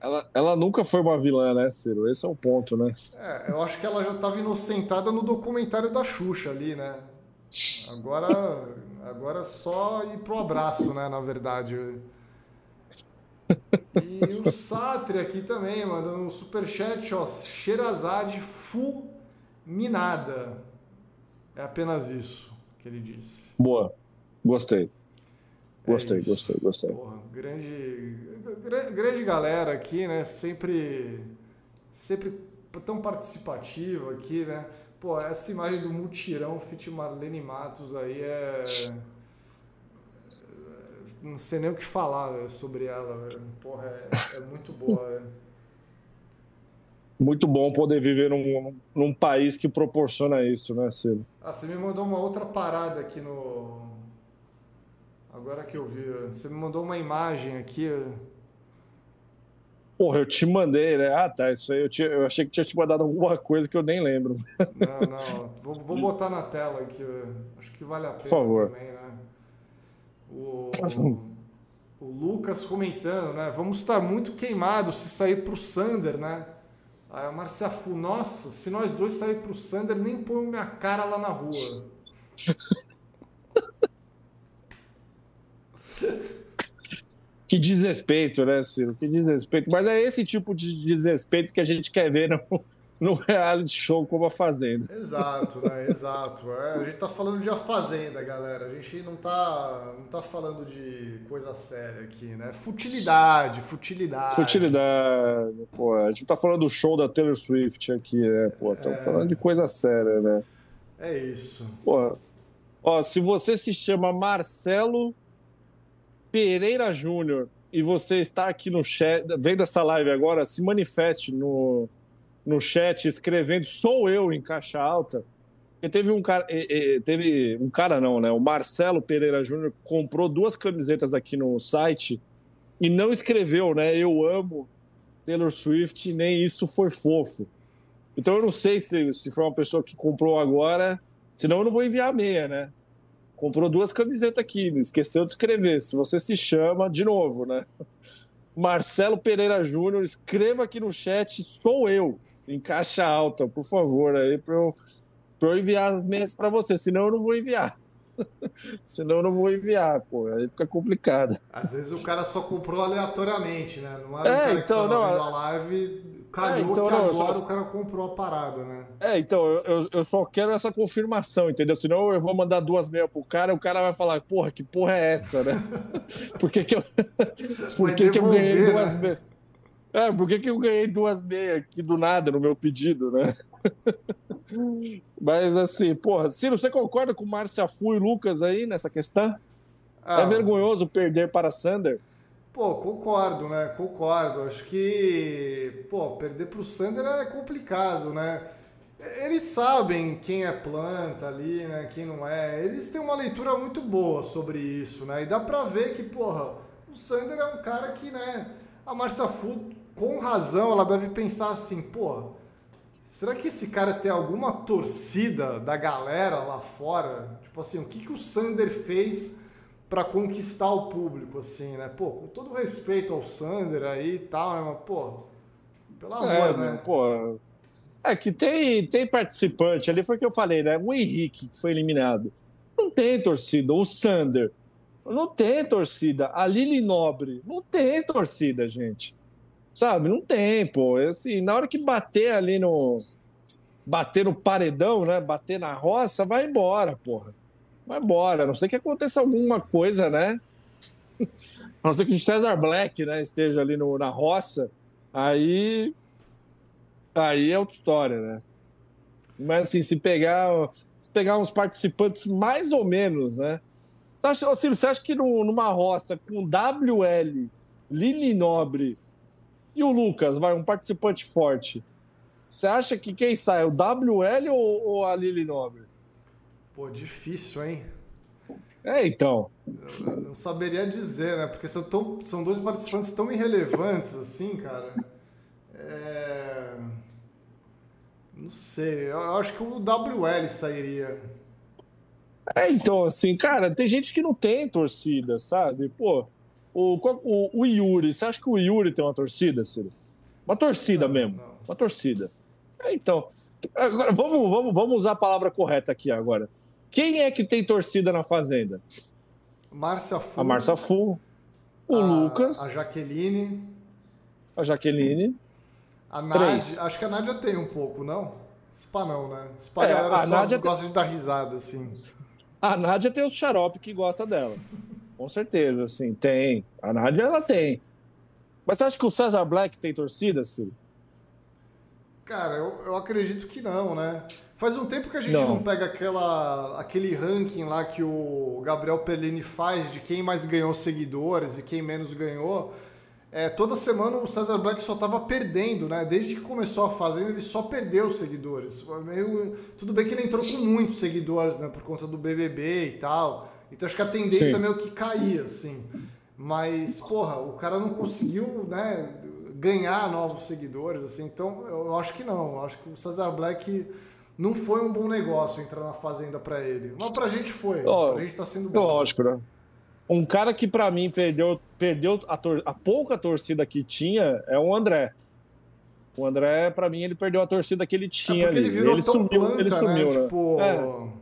ela, ela nunca foi uma vilã, né, Ciro? Esse é o ponto, né? É, eu acho que ela já estava inocentada no documentário da Xuxa ali, né? Agora, agora é só ir pro abraço, né, na verdade. E o Satri aqui também, mandando um superchat, ó. Sherazade fulminada. É apenas isso que ele disse. Boa. Gostei. Gostei, é gostei, gostei. Porra, grande, grande galera aqui, né? Sempre, sempre tão participativa aqui, né? Pô, essa imagem do mutirão Fit Marlene Matos aí é não sei nem o que falar sobre ela, velho. Porra, é, é muito boa, velho. Muito bom poder viver num, num país que proporciona isso, né, Ciro? Ah, você me mandou uma outra parada aqui no. Agora que eu vi, você me mandou uma imagem aqui. Porra, eu te mandei, né? Ah, tá. Isso aí eu, eu achei que tinha te mandado alguma coisa que eu nem lembro. Não, não. Vou, vou botar na tela aqui. Acho que vale a pena Por favor. também, né? O, o Lucas comentando, né? Vamos estar muito queimados se sair pro Sander, né? Aí a Marcia Fu, nossa, se nós dois sair pro Sander, nem põe minha cara lá na rua. Que desrespeito, né, Ciro? Que desrespeito. Mas é esse tipo de desrespeito que a gente quer ver no, no reality show como a Fazenda. Exato, né? Exato. É, a gente tá falando de A Fazenda, galera. A gente não tá, não tá falando de coisa séria aqui, né? Futilidade, futilidade. Futilidade. Pô, a gente tá falando do show da Taylor Swift aqui, né? Pô, estamos É. falando de coisa séria, né? É isso. Pô, ó, se você se chama Marcelo Pereira Júnior e você está aqui no chat, vendo essa live agora, se manifeste no, no chat escrevendo sou eu em caixa alta. E teve um cara, e- e- teve um cara não, né? O Marcelo Pereira Júnior comprou duas camisetas aqui no site e não escreveu, né? Eu amo Taylor Swift, nem isso foi fofo. Então eu não sei se, se foi uma pessoa que comprou agora, senão eu não vou enviar meia, né? Comprou duas camisetas aqui, esqueceu de escrever. Se você se chama, de novo, né? Marcelo Pereira Júnior, escreva aqui no chat, sou eu, em caixa alta, por favor, aí para eu, pra eu enviar as meias para você, senão eu não vou enviar. senão eu não vou enviar, pô, aí fica complicado. Às vezes o cara só comprou aleatoriamente, né? Não era É, o cara então, que tava não, é- a live, calhou É, então, que não, agora só- o cara comprou a parada, né? É, então, eu, eu- só quero essa confirmação, entendeu? Senão eu vou mandar duas meias pro cara, o cara vai falar, porra, que porra é essa, né? Por que que eu, por que que eu ganhei duas né? meias? É, por que que eu ganhei duas meias aqui do nada no meu pedido, né? Mas assim, porra, Ciro, você concorda com Márcia Fu e Lucas aí nessa questão? Ah, É vergonhoso perder para Sander? Pô, concordo, né? Concordo. Acho que, pô, perder pro Sander é complicado, né? Eles sabem quem é planta ali, né? Quem não é. Eles têm uma leitura muito boa sobre isso, né? E dá pra ver que, porra, o Sander é um cara que, né? A Marcia Fu, com razão, ela deve pensar assim, porra, será que esse cara tem alguma torcida da galera lá fora? Tipo assim, o que, que o Sander fez para conquistar o público, assim, né? Pô, com todo respeito ao Sander aí e tal, né? Mas, pô, pelo amor, É, né? pô. É que tem, tem participante ali, foi o que eu falei, né? O Henrique, que foi eliminado. Não tem torcida. O Sander. Não tem torcida. A Lili Nobre. Não tem torcida, gente. Sabe? Não tem, pô. É Assim, na hora que bater ali no. Bater no paredão, né? Bater na roça, vai embora, porra. Vai embora. A não sei que aconteça alguma coisa, né? A não ser que o César Black, né, esteja ali no, na roça. Aí Aí é outra história, né? Mas assim, se pegar, se pegar uns participantes mais ou menos, né? Você acha, Ciro, você acha que no- numa rota com WL, Lili Nobre e o Lucas, vai, um participante forte, você acha que quem sai é o WL ou, ou a Lili Nobre? Pô, difícil, hein? É, então. Eu não saberia dizer, né? Porque são, tão, são dois participantes tão irrelevantes assim, cara. É... Não sei, eu acho que o WL sairia. É, então, assim, cara, tem gente que não tem torcida, sabe? Pô, o, o, o Yuri, você acha que o Yuri tem uma torcida, Ciro? Uma torcida Não, mesmo. não. Uma torcida. É, então, agora, vamos, vamos, vamos usar a palavra correta aqui agora. Quem é que tem torcida na Fazenda? Márcia Fu, A Marcia Fu, o a- Lucas, a Jaqueline, a Jaqueline. a Nádia. Acho que a Nádia tem um pouco, não? Spa não, né? Spa É, galera a só Nádia tem- gosta de dar risada, assim. A Nádia tem o xarope que gosta dela. Com certeza, assim, tem. A Nádia, ela tem. Mas você acha que o Cesar Black tem torcida, Ciro? Cara, eu, eu acredito que não, né? Faz um tempo que a gente Não. não, pega aquela, aquele ranking lá que o Gabriel Perlini faz de quem mais ganhou seguidores e quem menos ganhou. É, toda semana o Cesar Black só tava perdendo, né? Desde que começou a fazenda, ele só perdeu seguidores. Meio- Tudo bem que ele entrou com muitos seguidores, né? Por conta do BBB e tal. Então acho que a tendência Sim. é meio que cair, assim. Mas, porra, o cara não conseguiu, né, ganhar novos seguidores, assim. Então eu acho que não. Eu acho que o Cesar Black não foi um bom negócio entrar na Fazenda para ele. Mas pra gente foi. Oh, pra gente tá sendo bom. Lógico, né? Um cara que para mim perdeu, perdeu a, a pouca torcida que tinha é o André. O André, para mim, ele perdeu a torcida que ele tinha é. Ele, ele sumiu, planta, ele sumiu, né? né? Tipo... É.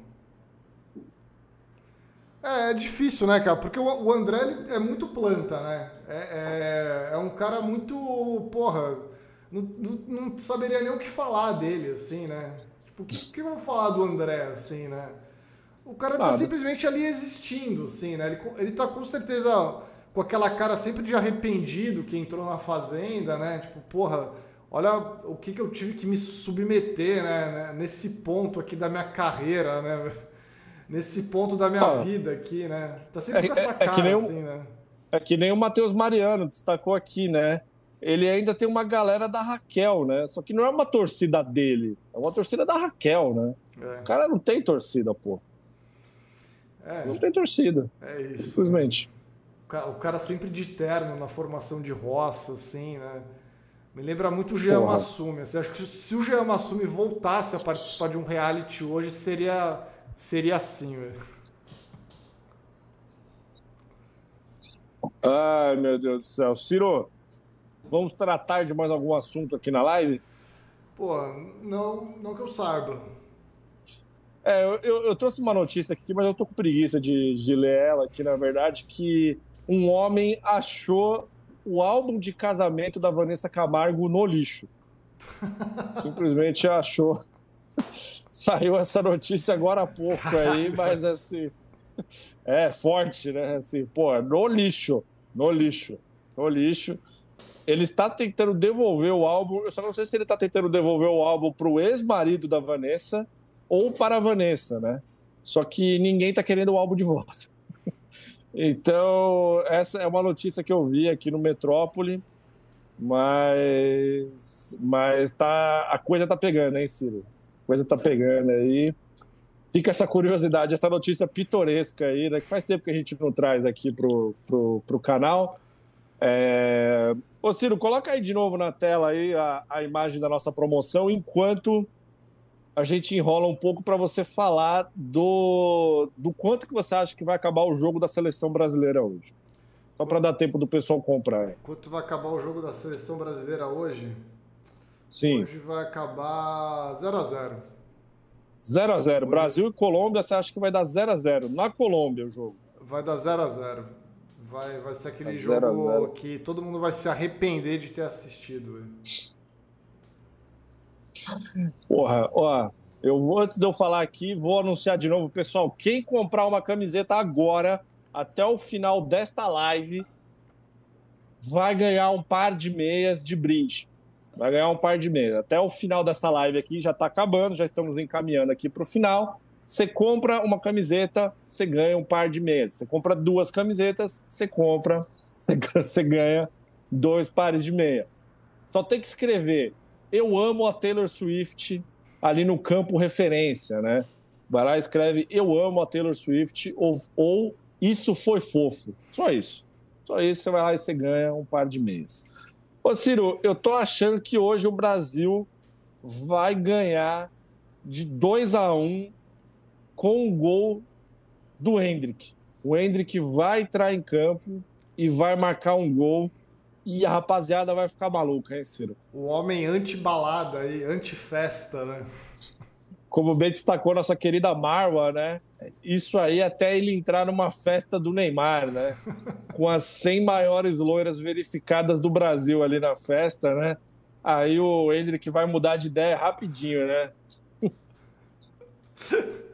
é. é. difícil, né, cara? Porque o André é muito planta, né? É, é, é, um cara muito. Porra, não, não, não, saberia nem o que falar dele, assim, né? Tipo, o que, que eu vou falar do André, assim, né? O cara tá simplesmente ali existindo, assim, né? Ele, ele tá com certeza com aquela cara sempre de arrependido que entrou na fazenda, né? Tipo, porra olha o que, que eu tive que me submeter né, nesse ponto aqui da minha carreira, né? Nesse ponto da minha ah, vida aqui, né? Tá sempre é, com essa cara, é, é assim, né? É que nem o Matheus Mariano destacou aqui, né? Ele ainda tem uma galera da Raquel, né? Só que não é uma torcida dele, é uma torcida da Raquel, né? É. O cara não tem torcida, pô. É, não tem torcida. É isso. Simplesmente. O cara sempre de terno na formação de roça, assim, né? Me lembra muito o Jean Massumi. Assim, acho que se o Jean Massumi voltasse a participar de um reality hoje, seria, seria assim, velho. Ai, meu Deus do céu. Ciro, vamos tratar de mais algum assunto aqui na live? Pô, não, não que eu saiba. É, eu, eu, eu, trouxe uma notícia aqui, mas eu tô com preguiça de, de ler ela aqui, na verdade, que um homem achou o álbum de casamento da Vanessa Camargo no lixo. Simplesmente achou. Saiu essa notícia agora há pouco aí, mas assim. É forte, né? Assim, pô, no lixo. No lixo. No lixo. Ele está tentando devolver o álbum. Eu só não sei se ele está tentando devolver o álbum para o ex-marido da Vanessa ou para a Vanessa, né? Só que ninguém está querendo o álbum de volta. Então, essa é uma notícia que eu vi aqui no Metrópole, mas, mas tá, a coisa tá pegando, hein, Ciro? Coisa tá pegando aí. Fica essa curiosidade, essa notícia pitoresca aí, né, que faz tempo que a gente não traz aqui pro, pro, pro canal. É... Ô, Ciro, coloca aí de novo na tela aí a, a imagem da nossa promoção, enquanto a gente enrola um pouco para você falar do, do quanto que você acha que vai acabar o jogo da seleção brasileira hoje. Só para dar tempo do pessoal comprar. Quanto vai acabar o jogo da seleção brasileira hoje? Sim. Hoje vai acabar 0 a 0 0 a 0 hoje... Brasil e Colômbia, você acha que vai dar 0 a 0 Na Colômbia o jogo. Vai dar 0 a 0 Vai, vai ser aquele jogo que todo mundo vai se arrepender de ter assistido. Porra, ó, eu vou, antes de eu falar aqui, vou anunciar de novo, pessoal. Quem comprar uma camiseta agora, até o final desta live, vai ganhar um par de meias de brinde. Vai ganhar um par de meias. Até o final dessa live aqui, já está acabando, já estamos encaminhando aqui para o final. Você compra uma camiseta, você ganha um par de meias. Você compra duas camisetas, você compra, você ganha dois pares de meia. Só tem que escrever eu amo a Taylor Swift ali no campo referência, né? Vai lá e escreve eu amo a Taylor Swift ou, ou isso foi fofo. Só isso. Só isso, você vai lá e você ganha um par de meias. Ô Ciro, eu tô achando que hoje o Brasil vai ganhar de 2 a 1 um com um gol do Hendrick. O Hendrick vai entrar em campo e vai marcar um gol e a rapaziada vai ficar maluca, hein, Ciro? O homem anti-balada aí, anti-festa, né? Como bem destacou nossa querida Marwa, né? Isso aí até ele entrar numa festa do Neymar, né? Com as 100 maiores loiras verificadas do Brasil ali na festa, né? Aí o Hendrick vai mudar de ideia rapidinho, né?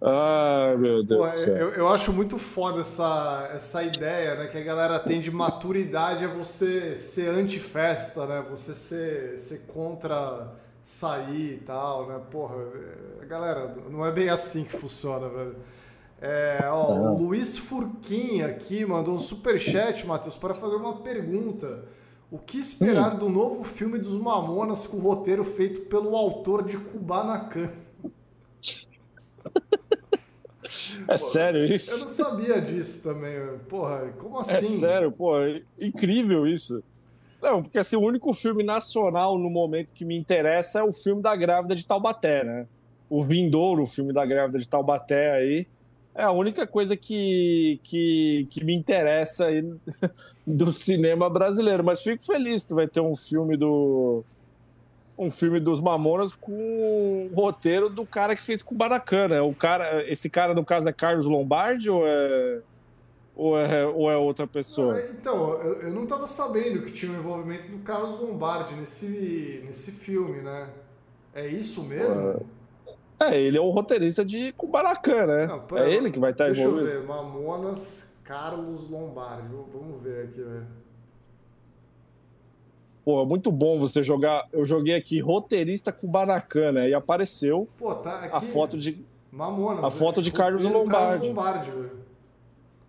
Ai, meu Deus Pô, do céu. Eu, eu, acho muito foda essa, essa ideia, né? Que a galera tem de maturidade é você ser anti-festa, né? Você ser, ser contra sair e tal, né? Porra, é, galera, não é bem assim que funciona, velho. É, ó, o Luiz Furquim aqui mandou um superchat, Matheus, para fazer uma pergunta. O que esperar hum. do novo filme dos Mamonas com o roteiro feito pelo autor de Kubanacan? É pô, sério isso? Eu não sabia disso também. Porra, como assim? É sério, pô, é incrível isso. Não, porque assim, o único filme nacional no momento que me interessa é o filme da Grávida de Taubaté, né? O Vindouro, o filme da Grávida de Taubaté aí. É a única coisa que, que, que me interessa aí do cinema brasileiro. Mas fico feliz que vai ter um filme do. Um filme dos Mamonas com o roteiro do cara que fez com o Baracana. O cara, esse cara, no caso, é Carlos Lombardi ou é. Ou é, ou é outra pessoa? então, eu, eu não estava sabendo que tinha o um envolvimento do Carlos Lombardi nesse, nesse filme, né? É isso mesmo? É, ele é o roteirista de Kubanacan, né? Não, é ele que vai estar envolvido. Deixa eu ver, Mamonas Carlos Lombardi. Vamos ver aqui, velho. Pô, muito bom você jogar. Eu joguei aqui roteirista Kubanacan, né? E apareceu Pô, tá aqui, a foto de. Mamonas. A foto de Carlos Lombardi. Carlos Lombardi, velho.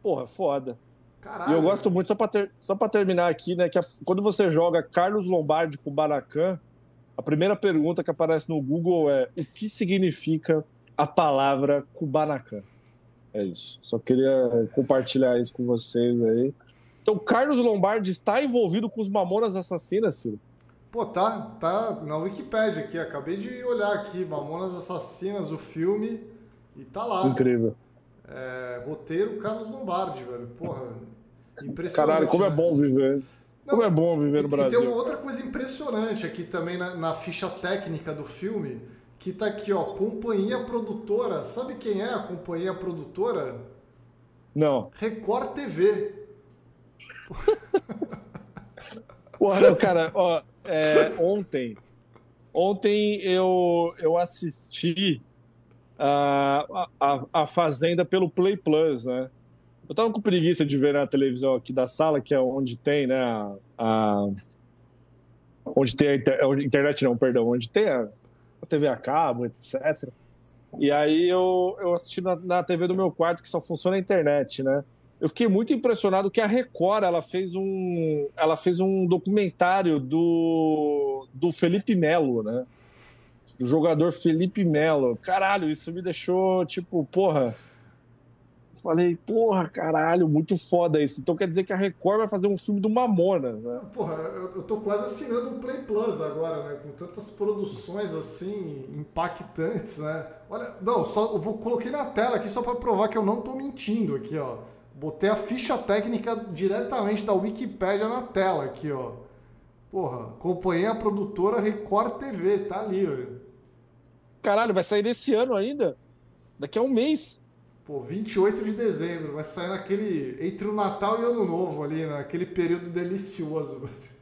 Porra, foda. Caralho. E eu gosto muito, só pra, ter, só pra terminar aqui, né? Que a, quando você joga Carlos Lombardi com Baracan, a primeira pergunta que aparece no Google é: o que significa a palavra Kubanacan? É isso. Só queria compartilhar isso com vocês aí. Então, Carlos Lombardi está envolvido com os Mamonas Assassinas, Ciro? Pô, tá, tá na Wikipedia aqui. Acabei de olhar aqui, Mamonas Assassinas, o filme, e tá lá. Incrível. É, roteiro Carlos Lombardi, velho. Porra, impressionante. Caralho, como é né? é bom viver. Não, como é bom viver no Brasil. E tem uma outra coisa impressionante aqui também na, na, ficha técnica do filme, que tá aqui, ó, companhia produtora. Sabe quem é a companhia produtora? Não. Record TV. Não, cara, ó, é, ontem, ontem eu, eu assisti a, a, a Fazenda pelo Play Plus, né? Eu tava com preguiça de ver na televisão aqui da sala, que é onde tem, né, a, a onde tem a, inter, a, internet, não, perdão, onde tem a, a, TV a cabo, etc. E aí eu, eu assisti na, na TV do meu quarto, que só funciona a internet, né? Eu fiquei muito impressionado que a Record ela fez um, ela fez um documentário do, do Felipe Melo, né? Do jogador Felipe Melo. Caralho, isso me deixou tipo, porra. Falei, porra, caralho, muito foda isso. Então quer dizer que a Record vai fazer um filme do Mamonas, né? Porra, eu, tô quase assinando o Play Plus agora, né? Com tantas produções assim, impactantes, né? Olha, não, só eu vou, coloquei na tela aqui só para provar que eu não tô mentindo aqui, ó. Botei a ficha técnica diretamente da Wikipédia na tela aqui, ó. Porra, acompanhei a produtora Record TV, tá ali, olha. Caralho, vai sair esse ano ainda? Daqui a um mês. Pô, 28 de dezembro, vai sair naquele. entre o Natal e o Ano Novo ali, naquele período delicioso, velho.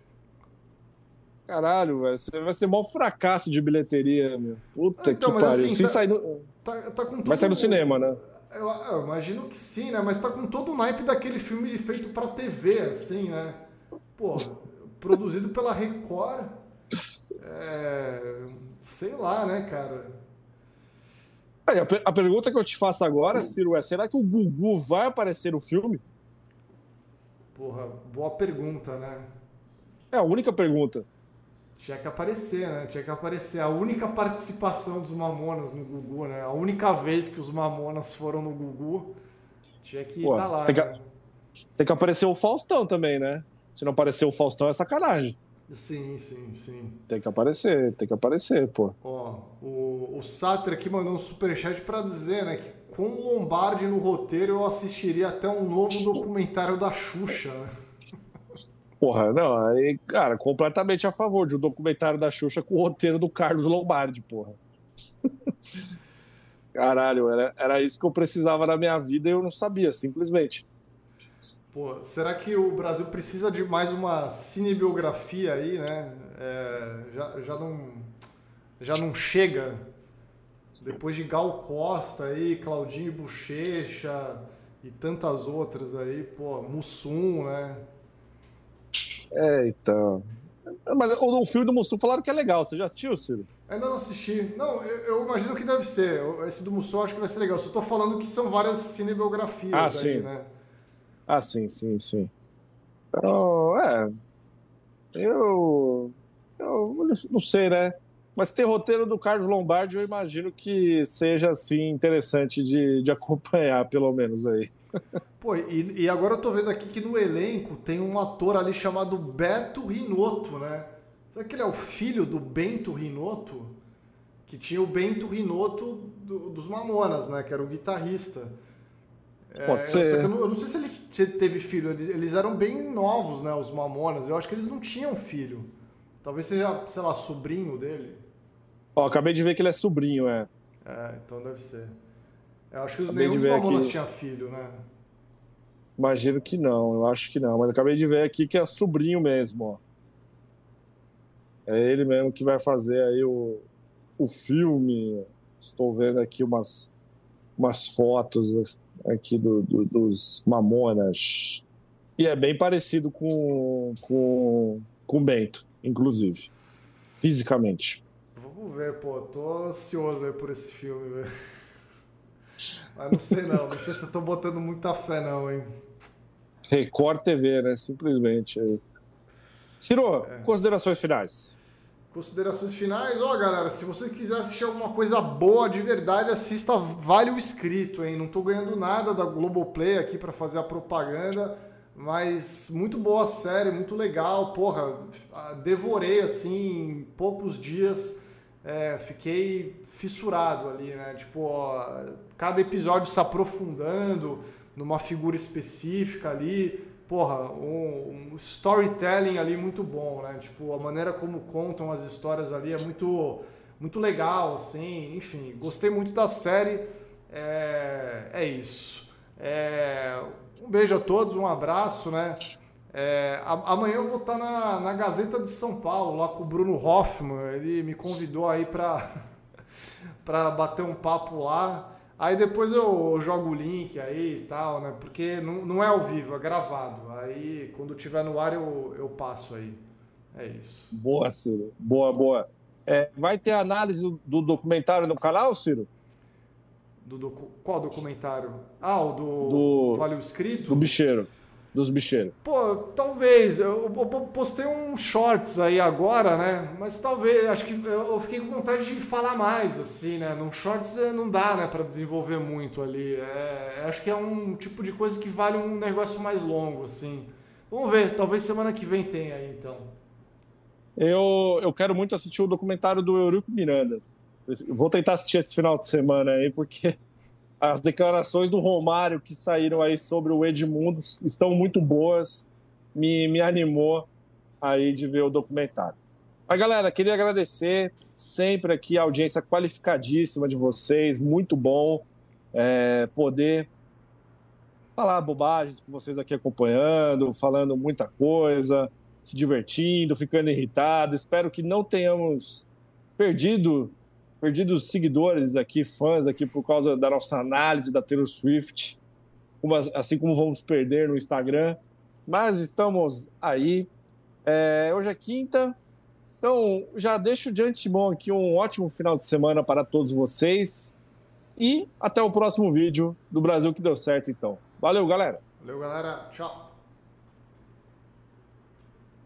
Caralho, velho. Vai ser maior fracasso de bilheteria, meu. Puta então, que pariu. Assim, Se tá, sair no... tá, tá com Vai sair no cinema, né? Eu, eu, imagino que sim, né? Mas tá com todo o naipe daquele filme feito pra TV, assim, né? Pô, produzido pela Record. É, sei lá, né, cara? Aí, a, a, pergunta que eu te faço agora, Ciro, é: será que o Gugu vai aparecer no filme? Porra, boa pergunta, né? É a única pergunta. Tinha que aparecer, né? Tinha que aparecer. A única participação dos Mamonas no Gugu, né? A única vez que os Mamonas foram no Gugu, tinha que estar tá lá. Tem que, né? tem que aparecer o Faustão também, né? Se não aparecer o Faustão, é sacanagem. Sim, sim, sim. Tem que aparecer, tem que aparecer, pô. Ó, o, o Satra aqui mandou um superchat para dizer, né, que com o Lombardi no roteiro eu assistiria até um novo documentário da Xuxa, né? Porra, não, aí, cara, completamente a favor de um documentário da Xuxa com o roteiro do Carlos Lombardi, porra. Caralho, era, era isso que eu precisava na minha vida e eu não sabia, simplesmente. Pô, será que o Brasil precisa de mais uma cinebiografia aí, né? É, já, já, não, já não chega. Depois de Gal Costa aí, Claudinho Bochecha e tantas outras aí, pô, Mussum, né? É, então. Mas o, o filme do Mussum falaram que é legal. Você já assistiu, Ciro? Ainda não assisti. Não, eu, eu, imagino que deve ser. Esse do Mussum acho que vai ser legal. Só tô falando que são várias cinebiografias ah, aí, sim. né? Ah, sim, sim, sim. Então, é. Eu. Eu não sei, né? Mas ter roteiro do Carlos Lombardi, eu imagino que seja assim interessante de, de acompanhar, pelo menos aí. Pô, e, e, agora eu tô vendo aqui que no elenco tem um ator ali chamado Beto Rinoto, né? Será que ele é o filho do Bento Rinoto? Que tinha o Bento Rinoto do, dos Mamonas, né? Que era o guitarrista. É, Pode ser. Eu não, eu não, sei se ele teve filho. Eles, eles, eram bem novos, né? Os Mamonas. Eu acho que eles não tinham filho. Talvez seja, sei lá, sobrinho dele. Ó, acabei de ver que ele é sobrinho, é. É, então deve ser. Eu acho que os, nenhum dos Mamonas aqui... tinha filho, né? Imagino que não, eu acho que não. Mas acabei de ver aqui que é sobrinho mesmo, ó. É ele mesmo que vai fazer aí o, o filme. Estou vendo aqui umas, umas fotos aqui do, do, dos Mamonas. E é bem parecido com, com, com o Bento, inclusive. Fisicamente. Vamos ver, pô. Tô ansioso por esse filme, velho. Mas não sei não. Não sei se eu tô botando muita fé, não, hein? Record TV, né? Simplesmente. Ciro, é. considerações finais. Considerações finais, ó galera, se você quiser assistir alguma coisa boa de verdade, assista Vale o Escrito, hein? Não tô ganhando nada da Globoplay aqui para fazer a propaganda, mas muito boa série, muito legal, porra, devorei assim em poucos dias, é, fiquei fissurado ali, né? Tipo, ó, cada episódio se aprofundando numa figura específica ali, porra, um, um, storytelling ali muito bom, né? Tipo, a maneira como contam as histórias ali é muito, muito legal, assim, enfim, gostei muito da série, é, é isso. É, um beijo a todos, um abraço, né? É, amanhã eu vou estar na, na Gazeta de São Paulo, lá com o Bruno Hoffman, ele me convidou aí para bater um papo lá, Aí depois eu jogo o link aí e tal, né? Porque não, não é ao vivo, é gravado. Aí quando tiver no ar eu, eu passo aí. É isso. Boa, Ciro. Boa, boa. É, vai ter análise do, do, documentário no canal, Ciro? Do docu... Qual documentário? Ah, o do, do... Vale o Escrito? Do bicheiro dos bicheiros? Pô, talvez. Eu, eu, postei um shorts aí agora, né? Mas talvez, acho que eu fiquei com vontade de falar mais, assim, né? Num shorts eh, não dá, né, para desenvolver muito ali. É, acho que é um tipo de coisa que vale um negócio mais longo, assim. Vamos ver, talvez semana que vem tenha aí, então. Eu, eu quero muito assistir o documentário do Eurico Miranda. Vou tentar assistir esse final de semana aí, porque as declarações do Romário que saíram aí sobre o Edmundo estão muito boas. Me, me animou aí de ver o documentário. Mas, galera, queria agradecer sempre aqui a audiência qualificadíssima de vocês. Muito bom é, poder falar bobagens com vocês aqui acompanhando, falando muita coisa, se divertindo, ficando irritado. Espero que não tenhamos perdido perdidos seguidores aqui, fãs aqui, por causa da nossa análise da Taylor Swift, assim como vamos perder no Instagram. Mas estamos aí. É, hoje é quinta, então já deixo de antemão aqui um ótimo final de semana para todos vocês. E até o próximo vídeo do Brasil que deu certo, então. Valeu, galera. Valeu, galera. Tchau.